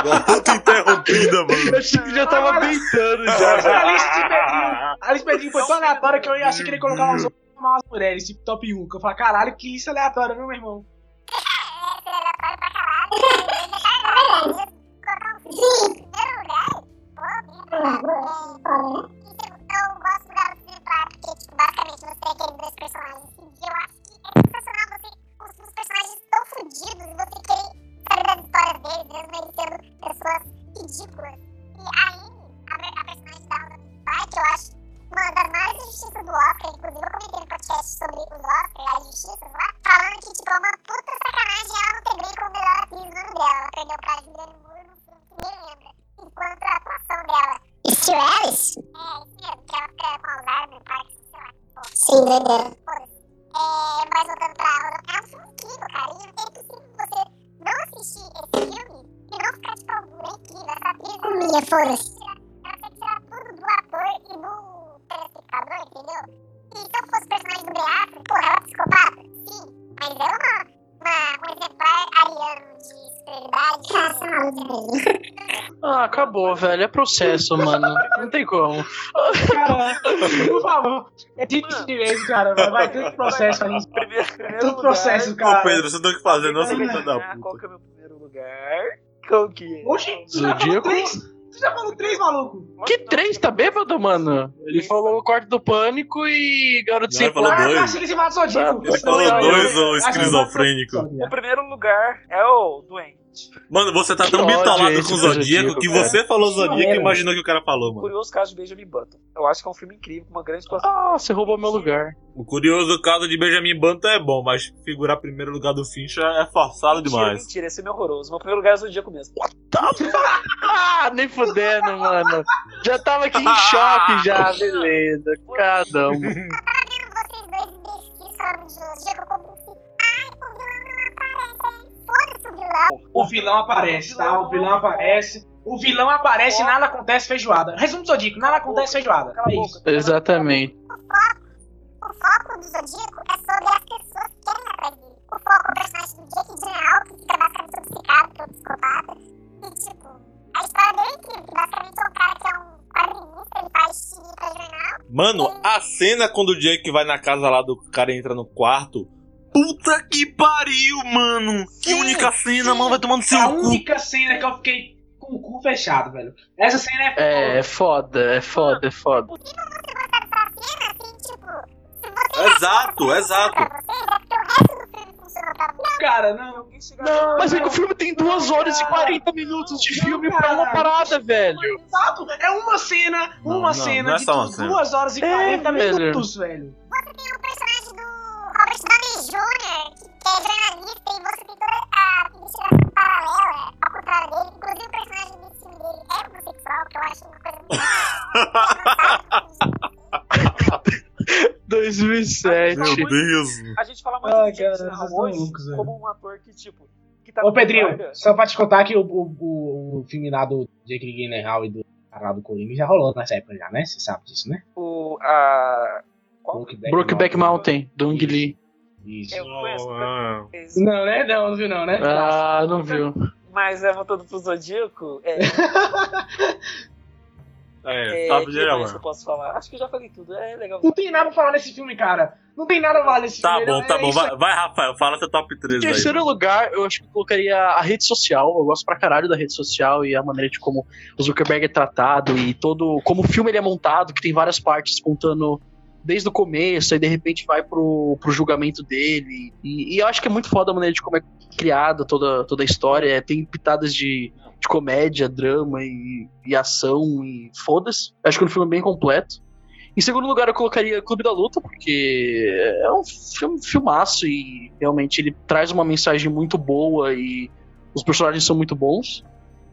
Garota interrompida, mano. Eu achei que já tava beitando já. A lista de Pedrinho, a lista de Pedrinho foi tão aleatória que eu achei que ele ia colocar umas umas mulheres, tipo top 1. Que eu falei, caralho, que lista aleatória, viu, meu irmão? É, aleatório pra caralho. É Pô, bem Eu gosto do Garoto Exemplar, porque, tipo, basicamente você tem aqueles dois personagens. E eu acho que é sensacional você construir os personagens tão fodidos e você querer saber das histórias deles, mesmo eles sendo pessoas ridículas. E a Amy, a, a personagem da Rosa Pai, que eu acho uma das maiores injustiças do Oscar, inclusive eu comentei no podcast sobre os Oscars, as injustiças lá, falando que, tipo, é uma puta sacanagem ela não ter ganho como melhor atriz no ano dela. Ela perdeu pra Julianne Moore no filme que ninguém lembra. Enquanto a atuação dela... Steve Ellis? É, isso mesmo, que ela fica com Alzheimer, Parkinson, sei lá. Sim, doideira. Foda-se. É, mas voltando pra Rosa, é um filme incrível, cara. E é impossível você não assistir esse filme e não ficar de pau duro. É incrível, essa atriz... Humilha, foda-se. Ela quer tirar tudo do ator e do telespectador, entendeu? E se eu fosse personagem do Beatriz, porra, ela é psicopata? Sim, mas é uma, uma, um exemplar ariano de Ah, acabou, velho. É processo, mano. Não tem como. Cara, por favor. É tipo de direito, cara. Vai, ter processo aí. Tudo lugar, processo, Ô, cara. Pedro, você não tem o que fazer, não, seu filho da lugar, Qual puta. que é o meu primeiro lugar? Qual que é? Oxi, Zodíaco? Você já falou três, maluco? Que três? Tá bêbado, mano? Ele falou o quarto do pânico e garoto ele falou dois. Ah, achei que ele falou dois, ô se mata esquizofrênico. O primeiro lugar é o Dwayne. Mano, você tá Que tão bitolado com o Zodíaco que cara. você falou Zodíaco e imaginou que o cara falou, mano. Curioso caso de Benjamin Button. Eu acho que é um filme incrível, com uma grande. Ah, você roubou meu lugar. O curioso caso de Benjamin Button é bom, mas figurar primeiro lugar do Fincher é forçado mentira, demais. mentira, esse é horroroso. Meu primeiro lugar é Zodíaco mesmo. Ah, nem fudendo, mano. Já tava aqui em <laughs> choque já, beleza. Cada um. Vocês dois imbecis falando de Zodíaco o vilão. O vilão aparece, tá? O vilão aparece. O vilão aparece e nada acontece feijoada. Resumo do Zodíaco, nada acontece feijoada. É isso. Exatamente. O foco do Zodíaco é sobre as pessoas que querem atrás dele. O foco é o personagem do Jake Gyllenhaal, que fica basicamente obcecado pelo psicopata. E, tipo, a história dele é incrível, que basicamente é um cara que é um quadrinista, ele faz tiri pra jornal. Mano, a cena quando o Jake vai na casa lá do cara e entra no quarto. Puta que pariu, mano! Que Sim, única cena, mano, vai tomando seu A cu. única cena que eu fiquei com o cu fechado, velho. Essa cena é. É, é foda, é foda, é foda. Dessa cena, assim, tipo, Exato, exato. é você. Cara, não. Não, Mas é que não. o filme tem 2 horas e 40 minutos de Não, filme cara. pra uma parada, velho. Exato, é uma cena, Não, uma não, cena não é de só uma tu- cena. duas horas e É, 40 velho. minutos, velho. Você tem o personagem Jr., que, que é jornalista, e você tem toda a investigação paralela ao contrário dele. Inclusive, o personagem desse filme dele é homossexual, que eu acho uma coisa muito. 2007. Meu Deus. A gente fala muito Ai, de são hoje loucos, como um ator que, tipo, que tá Ô, Pedrinho, guarda. só pra te contar que o, o, o, o filme lá do Jake Gyllenhaal e do cara lá do Coringa já rolou nessa época já, né? Você sabe disso, né? O, a... Qual? Brokeback Mountain, Dung Lee. Isso. Eu conheço Ah, Não, né? Não, não viu não, né? Ah, não viu. mas é voltando pro Zodíaco, é... <laughs> É, é sabe que de eu agora. posso falar? Acho que eu já falei tudo, é legal. Não tem nada pra falar nesse filme, cara. Não tem nada pra falar nesse Tá filme. bom, não, tá é bom. isso Vai, vai, Rafael, fala seu top 3 Em aí. terceiro lugar, eu acho que eu colocaria a rede social. Eu gosto pra caralho da rede social e a maneira de como o Zuckerberg é tratado e todo. Como o filme ele é montado, que tem várias partes contando desde o começo, e de repente vai pro, pro julgamento dele. E, e eu acho que é muito foda a maneira de como é criada toda, toda a história. Tem pitadas de, de comédia, drama e, e ação e foda-se. Acho que é um filme bem completo. Em segundo lugar, eu colocaria Clube da Luta, porque é um filme, filmaço e realmente ele traz uma mensagem muito boa e os personagens são muito bons.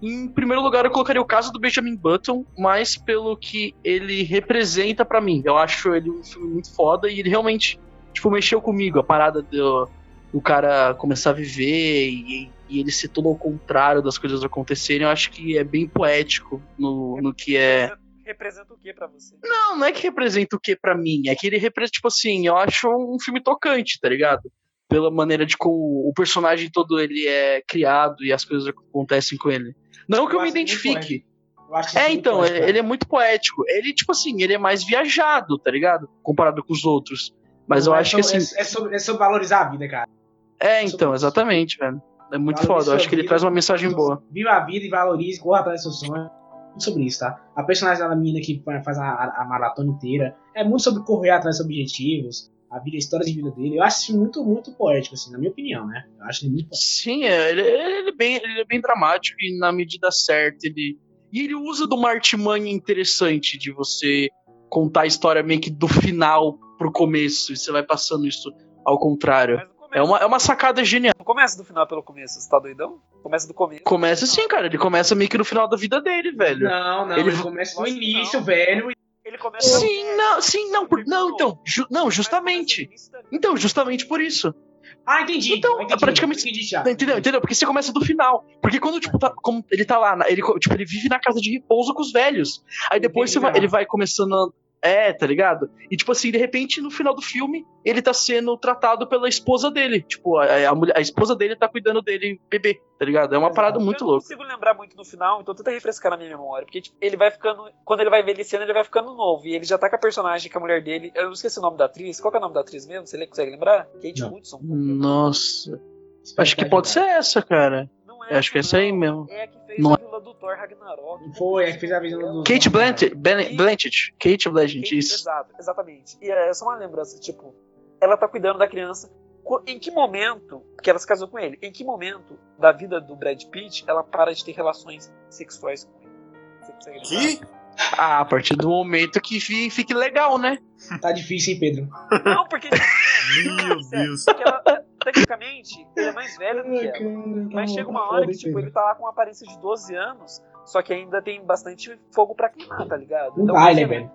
Em primeiro lugar, eu colocaria o caso do Benjamin Button, mais pelo que ele representa pra mim. Eu acho ele um filme muito foda e ele realmente, tipo, mexeu comigo. A parada do, do cara começar a viver e, e ele ser todo ao contrário das coisas acontecerem, eu acho que é bem poético no, no que é. Representa o que pra você? Não, não é que representa o que pra mim, é que ele representa, tipo assim, eu acho um filme tocante, tá ligado? Pela maneira de como o personagem todo ele é criado e as coisas acontecem com ele. Não que eu me acho muito identifique. Eu É, então, poético, ele, ele é muito poético. Ele, tipo assim, ele é mais viajado, tá ligado? Comparado com os outros. Mas eu Não, é acho que assim. É, é sobre, é sobre valorizar a vida, cara. É, sobre então, exatamente, velho. É muito Valorize foda. Eu acho que ele vida, traz uma mensagem boa. Viva a vida e valorize, corra atrás do seu sonho. Muito sobre isso, tá? A personagem da menina que faz a, a- a maratona inteira é muito sobre correr atrás dos objetivos, a vida, a história de vida dele. Eu acho isso muito, muito poético, assim, na minha opinião, né? Eu acho ele muito poético. Sim, é, ele, ele é bem, ele é bem dramático e na medida certa ele. E ele usa de uma artimanha interessante de você contar a história meio que do final pro começo, e você vai passando isso ao contrário. É uma, é uma sacada genial. não começa do final pelo começo, você tá doidão? Começa do começo. Começa assim, cara. Ele começa meio que no final da vida dele, velho. Não, não, Ele- ele, começa no início, não. velho. Ele começa Sim, não, sim, não, por, não, então, ju- não, justamente. Então, justamente por isso. Ah, entendi. Então, entendi, é praticamente- Entendi já. Entendeu? Entendeu? Porque você começa do final. Porque quando, tipo, tá, como ele tá lá, na- ele, tipo, ele vive na casa de repouso com os velhos. Aí depois Entendi, você vai- ele vai começando a. É, tá ligado? E, tipo assim, de repente, no final do filme, ele tá sendo tratado pela esposa dele. Tipo, a, a, mulher- a esposa dele tá cuidando dele, bebê, tá ligado? É uma Exato. parada muito eu não louca. consigo lembrar muito no final, então tenta refrescar na minha memória. Porque tipo, ele vai ficando. Quando ele vai envelhecendo, ele vai ficando novo. E ele já tá com a personagem, com a mulher dele. Eu esqueci o nome da atriz. Qual que é o nome da atriz mesmo? Você consegue lembrar? Kate Não. Hudson. Nossa. Acho que tá pode ser essa, cara. Não Eu acho que é essa aí não. mesmo. É a que fez Não a vila do Thor Ragnarok. Foi, é que fez a visão do- Kate Blanchett. Blanchett. Kate Blanchett, isso. Exato, exatamente. E é só uma lembrança, tipo, ela tá cuidando da criança em que momento, que ela se casou com ele, em que momento da vida do Brad Pitt ela para de ter relações sexuais com ele? Você consegue lembrar? Que? Ah, a partir do momento que fi- fique legal, né? Tá difícil, hein, Pedro? Não, porque. <laughs> <laughs> Meu Deus. porque ela, tecnicamente, ele é mais velho do que ela. tá Mas chega tá uma hora que, tipo, ele tá lá com uma aparência de 12 anos, só que ainda tem bastante fogo pra queimar, tá ligado? Não vai, né, velho?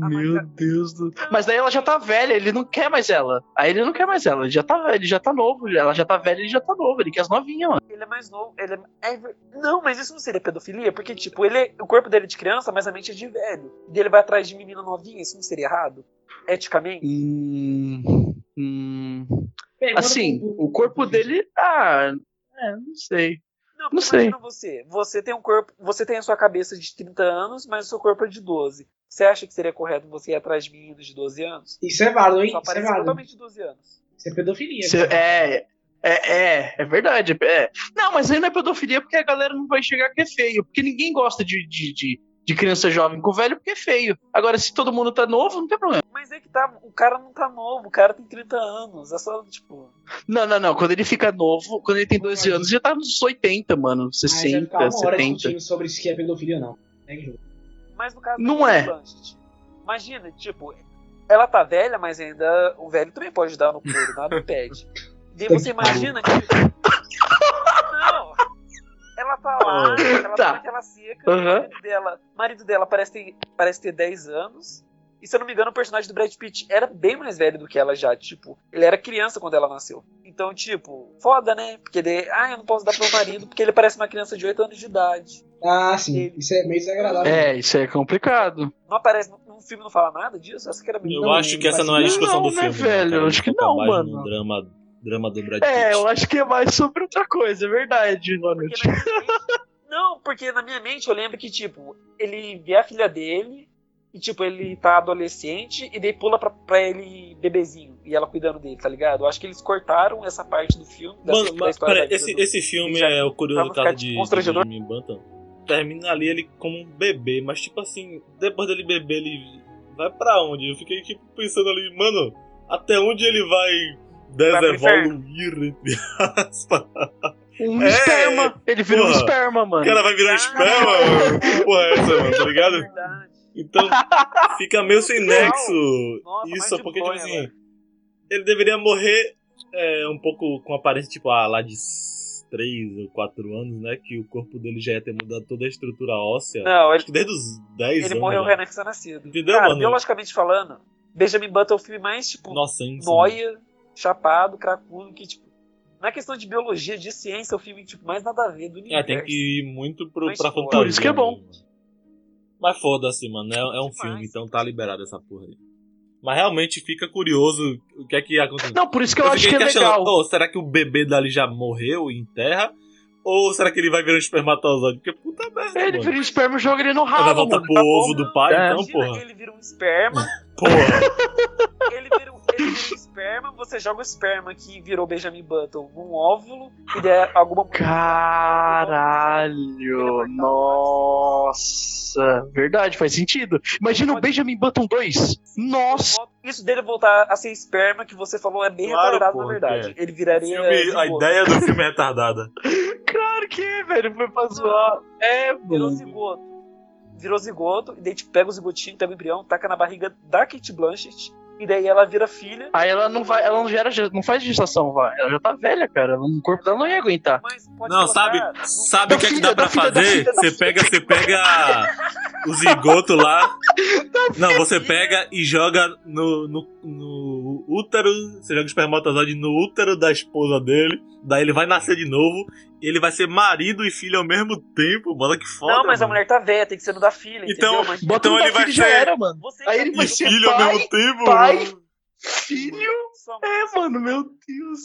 Ah, Meu Deus do. Mas daí ela já tá velha, ele não quer mais ela. Aí ele não quer mais ela, ele já tá, ele já tá novo, ela já tá velha, ele já tá novo, ele quer as novinhas, mano. Ele é mais novo. Ele é... é Não, mas isso não seria pedofilia? Porque, tipo, ele é- o corpo dele é de criança, mas a mente é de velho. E ele vai atrás de menina novinha, isso não seria errado? Eticamente? Hum, hum, assim, o corpo dele. Ah, é, não sei. Não, Não sei. você. Você tem um corpo. Você tem a sua cabeça de 30 anos, mas o seu corpo é de 12. Você acha que seria correto você ir atrás de meninos de 12 anos? Isso é válido, hein? Sua Isso é válido. totalmente de 12 anos. Isso é pedofilia. Cara. é, é, é, é verdade. É. Não, mas aí não é pedofilia porque a galera não vai enxergar que é feio. Porque ninguém gosta de, de, de, de criança jovem com velho porque é feio. Agora, se todo mundo tá novo, não tem problema. Mas é que tá. O cara não tá novo, o cara tem 30 anos. É só, tipo. Não, não, não. Quando ele fica novo, quando ele tem 12 anos, já tá nos 80, mano. Mas vai 60, ficar uma hora 70. discutindo sobre se que é pedofilia ou não. Jogo. Mas no caso Não é. Blanchett, Imagina, tipo, ela tá velha, mas ainda o velho também pode dar no couro, nada impede. Daí <laughs> você imagina que. Não! Ela tá lá, ela tá, Tá. naquela seca, Aham. o marido dela, marido dela parece ter, parece ter 10 anos. E se eu não me engano, o personagem do Brad Pitt era bem mais velho do que ela já. Tipo, ele era criança quando ela nasceu. Então, tipo, foda, né? Porque daí, ah, eu não posso dar pro meu marido porque ele parece uma criança de 8 anos de idade. Ah, sim. Ele- Isso é meio desagradável. É, isso é complicado. Não aparece, no, filme não fala nada disso? Essa que era Eu Não, acho que essa faz não é a discussão Não, do né, filme. velho? cara. Acho que Foca não, mano. No drama, drama do Brad Pitt. É, eu acho que é mais sobre outra coisa, é verdade, mano. Porque mente- não, porque na minha mente eu lembro que, tipo, ele vê a filha dele e, tipo, ele tá adolescente e daí pula pra, pra ele bebezinho e ela cuidando dele, tá ligado? Eu acho que eles cortaram essa parte do filme. dessa- Mano, mas da esse, vida do- esse filme já- é o curioso não caso de, de constrangedor. Benjamin Button. Termina ali ele como um bebê, mas tipo assim, depois dele beber, ele vai pra onde? Eu fiquei tipo pensando ali, mano, até onde ele vai desevoluir, entre aspas. Um É, esperma. Ele vira um porra. esperma, O mano. cara vai virar Ah. esperma, mano. Que porra é essa, mano, tá ligado? Verdade. Então, fica meio sem nexo Nossa, isso, porque, tipo boa, assim, né? ele deveria morrer é, um pouco com aparência, tipo, ah, lá de 3 ou 4 anos, né? Que o corpo dele já ia ter mudado toda a estrutura óssea. Não, ele, Acho que desde os 10 ele anos. morreu já. recém-nascido. Entendeu, Cara, mano? biologicamente falando, Benjamin Button é o filme mais, tipo, Nossa, hein? noia, chapado, cracudo, que, tipo, não é questão de biologia, de ciência, é o filme, tipo, mais nada a ver do universo. É, tem que ir muito pro, Mas pra fantasia. Por isso que é bom. mesmo. Mas foda-se, mano. É, é um Demais. filme, então tá liberado essa porra aí. Mas realmente fica curioso o que é que aconteceu. Não, por isso que eu, acho fiquei que é legal. "Oh, será que o bebê dali já morreu em terra? Ou será que ele vai virar um espermatozoide? Porque puta merda, Ele mano. vira um esperma e joga ele no Ele vai ralo, voltar mano. pro Tá ovo bom. do pai, É. então, Imagina, porra. ele vira um esperma, <laughs> Porra. ele vira, um- ele vira um esperma, você joga o esperma que virou Benjamin Button num óvulo, e daí alguma Caralho, nossa, verdade, faz sentido. Imagina o Benjamin Button 2. Nossa, Isso dele voltar a ser esperma, que você falou, é bem Claro, retardado, pô, na verdade. que Ele viraria. Filme- a ideia do filme é retardada. <laughs> claro que é, velho, foi pra zoar. É, Virou mano. zigoto. Virou zigoto, e daí tipo, pega o zigotinho, pega o embrião, taca na barriga da Kate Blanchett, e daí ela vira filha. Aí ela não vai, ela não gera, não faz gestação, vai. Ela já tá velha, cara. O corpo dela não ia aguentar. Mas pode Não, colocar sabe, no- sabe o que é que dá pra filha, fazer? da Você pega, você pega o zigoto lá. <laughs> Não, você pega e joga no, no, no útero. Você joga o espermatozoide no útero da esposa dele. Daí ele vai nascer de novo. Ele vai ser marido e filho ao mesmo tempo. Mano, que foda. Não, mas a mano. mulher tá velha, tem que ser no da filha, Então, entendeu? Mas Bota Então no da ele vai e ser- era, mano. você Aí ele E vai filho, ser filho ao pai, mesmo tempo. pai. mano. Filho? É, mano, meu Deus.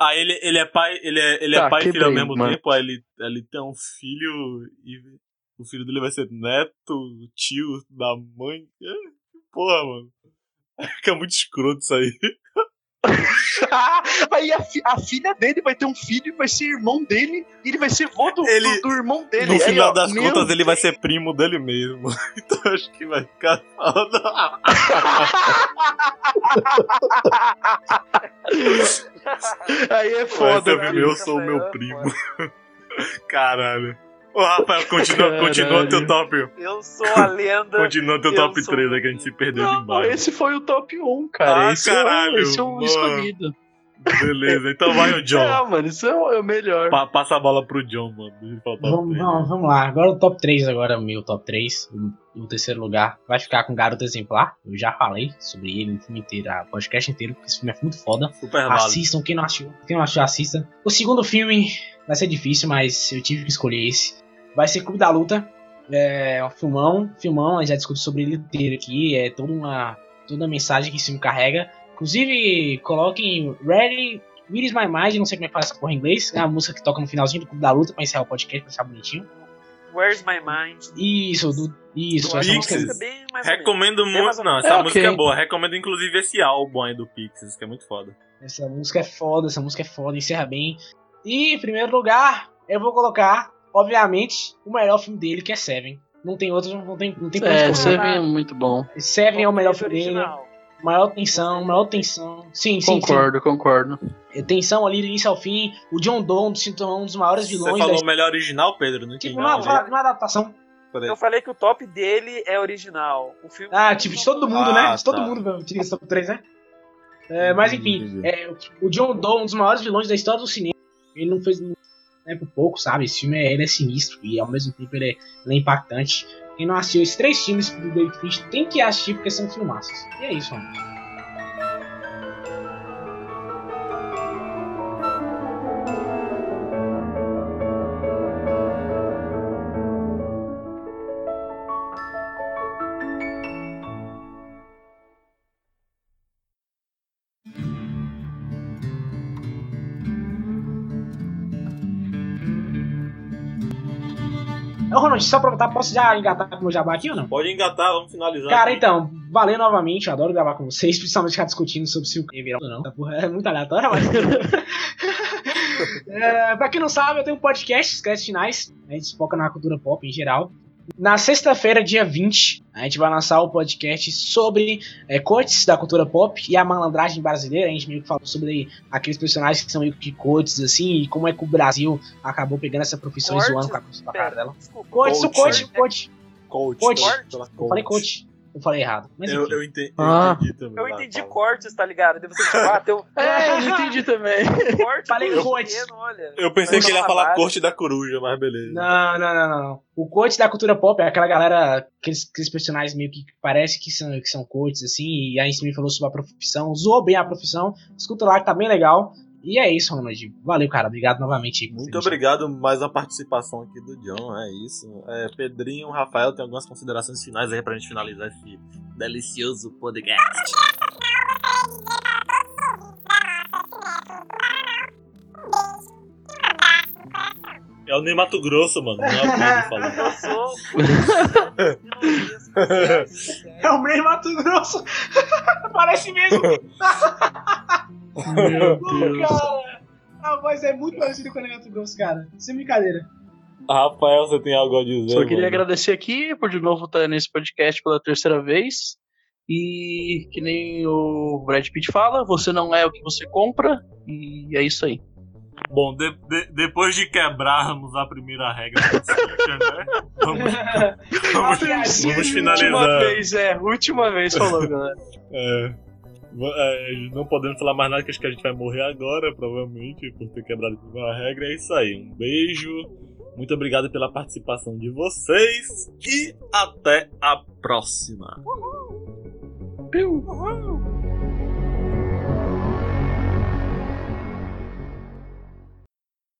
Aí ele, ele é pai, ele é, ele Tá, é pai e filho ao quebrei, mesmo mano. tempo. Aí ele, ele tem um filho e o filho dele vai ser neto, tio da mãe. É, Porra, mano. <laughs> Fica muito escroto isso aí. <laughs> Aí a, fi- a filha dele vai ter um filho e vai ser irmão dele. E ele vai ser vô do, Ele- do, do irmão dele. No final das meu contas, ele vai ser primo dele mesmo. <laughs> Então acho que vai ficar foda. <laughs> Aí é Foda, foda, eu, né? eu sou o meu primo. Caralho. Ô, Rafael, continua, Caralho. continua teu top. Eu sou a lenda. Continua teu Eu top sou 3 aí que a gente se perdeu Não, demais. esse foi o top 1, cara. Ah, esse caralho, é, o- esse é o mano. escolhido. Beleza, então vai o John. É, mano, isso é o, é o melhor. Pa- passa a bola pro John, mano. O top Vamos, três. vamos, vamos lá. Agora o top 3, agora meu top 3. O, o terceiro lugar vai ficar com Garoto Exemplar. Eu já falei sobre ele no filme inteiro, o podcast inteiro, porque esse filme é muito foda. Super. Assistam, quem não assistiu, quem não assistiu, assista. O segundo filme vai ser difícil, mas eu tive que escolher esse. Vai ser Clube da Luta. É um filmão, filmão, a gente já discutiu sobre ele inteiro aqui. É toda uma, toda a mensagem que esse filme carrega. Inclusive, coloquem Ready, Where is My Mind, não sei como é que fala essa porra em inglês. É a música que toca no finalzinho do Clube da Luta pra encerrar o podcast, pra ficar bonitinho. Where's My Mind? Isso, do, isso, essa a música. música bem mais. Recomendo Bem muito. Não, essa É, música ok. é boa. Recomendo inclusive esse álbum aí do Pixies, que é muito foda. Essa música é foda, essa música é foda, encerra bem. E em primeiro lugar, eu vou colocar, obviamente, o melhor filme dele, que é Seven. Não tem outro, não tem, não tem É, você correr. é muito bom. Seven é o melhor filme dele. Maior tensão, maior tensão. Sim, sim, Concordo, concordo. sim. Tensão ali do início ao fim. O John Donne se tornou um dos maiores Você vilões falou da melhor original, Pedro? Não entendi. Tipo, uma, nada. uma adaptação. Eu falei que o top dele é original. O filme Ah, tipo, de todo mundo, Ah, né? De todo tá. mundo tira esse top 3, né? É, mas enfim, é, o John Doe, um dos maiores vilões da história do cinema. Ele não fez né, por pouco, sabe? Esse filme é, ele é sinistro e ao mesmo tempo ele é, ele é impactante. Quem não assistiu esses três filmes do David Fincher tem que assistir porque são filmaços. E é isso, mano. Ô, Ronald, só aproveitar, posso já engatar com o meu jabá aqui ou não? Pode engatar, vamos finalizar. Cara, aqui. então, valeu novamente, eu adoro gravar com vocês, principalmente ficar discutindo sobre se o virar ou não. Essa porra é muito aleatória, mas. <laughs> <laughs> é, pra quem não sabe, eu tenho um podcast, Créditos Finais, a gente foca na cultura pop em geral. Na sexta-feira, dia 20, a gente vai lançar o podcast sobre é, cortes da cultura pop e a malandragem brasileira. A gente meio que falou sobre aqueles personagens que são meio que cortes, assim, e como é que o Brasil acabou pegando essa profissão e Cortes? zoando com a, com a cara dela. desculpa. Cortes, o Coach, coach, coach. Coach. Coach. pela Eu falei coach. Eu falei errado. Mas Eu, eu entendi, eu Ah. entendi também. Eu entendi fala. cortes, tá ligado? Deve ser tipo, ah, teu <laughs> É, eu <laughs> entendi também. corte Falei olha. Eu pensei que ele ia falar corte da coruja, mas beleza. Não, não, não, não. O coach da cultura pop é aquela galera, aqueles, aqueles personagens meio que parece que são, que são coaches, assim, e a me falou sobre a profissão, zoou bem a profissão, escuta lá que tá bem legal. E é isso, Ronald. Valeu, cara. Obrigado novamente. Muito obrigado, mais uma participação aqui do John, é isso. É, Pedrinho, Rafael, tem algumas considerações finais aí pra gente finalizar esse delicioso podcast. É o Ney Mato Grosso, mano, não é o Pedro falando. Eu sou. <laughs> É o Ney Mato Grosso. <laughs> Parece mesmo. <laughs> Meu <laughs> Deus. cara. A voz é muito parecida com o Ney Mato Grosso, cara. Sem brincadeira. Rafael, você tem algo a dizer? Só queria mano? agradecer aqui por de novo estar nesse podcast pela terceira vez. E que nem o Brad Pitt fala, você não é o que você compra. E é isso aí. Bom, de- de- depois de quebrarmos a primeira regra <laughs> né? Vamos, <laughs> vamos, vamos Última finalizar. vez, é. Última vez falou, galera. É, não podemos falar mais nada, que acho que a gente vai morrer agora, provavelmente, por ter quebrado a regra. É isso aí. Um beijo. Muito obrigado pela participação de vocês. E até a próxima.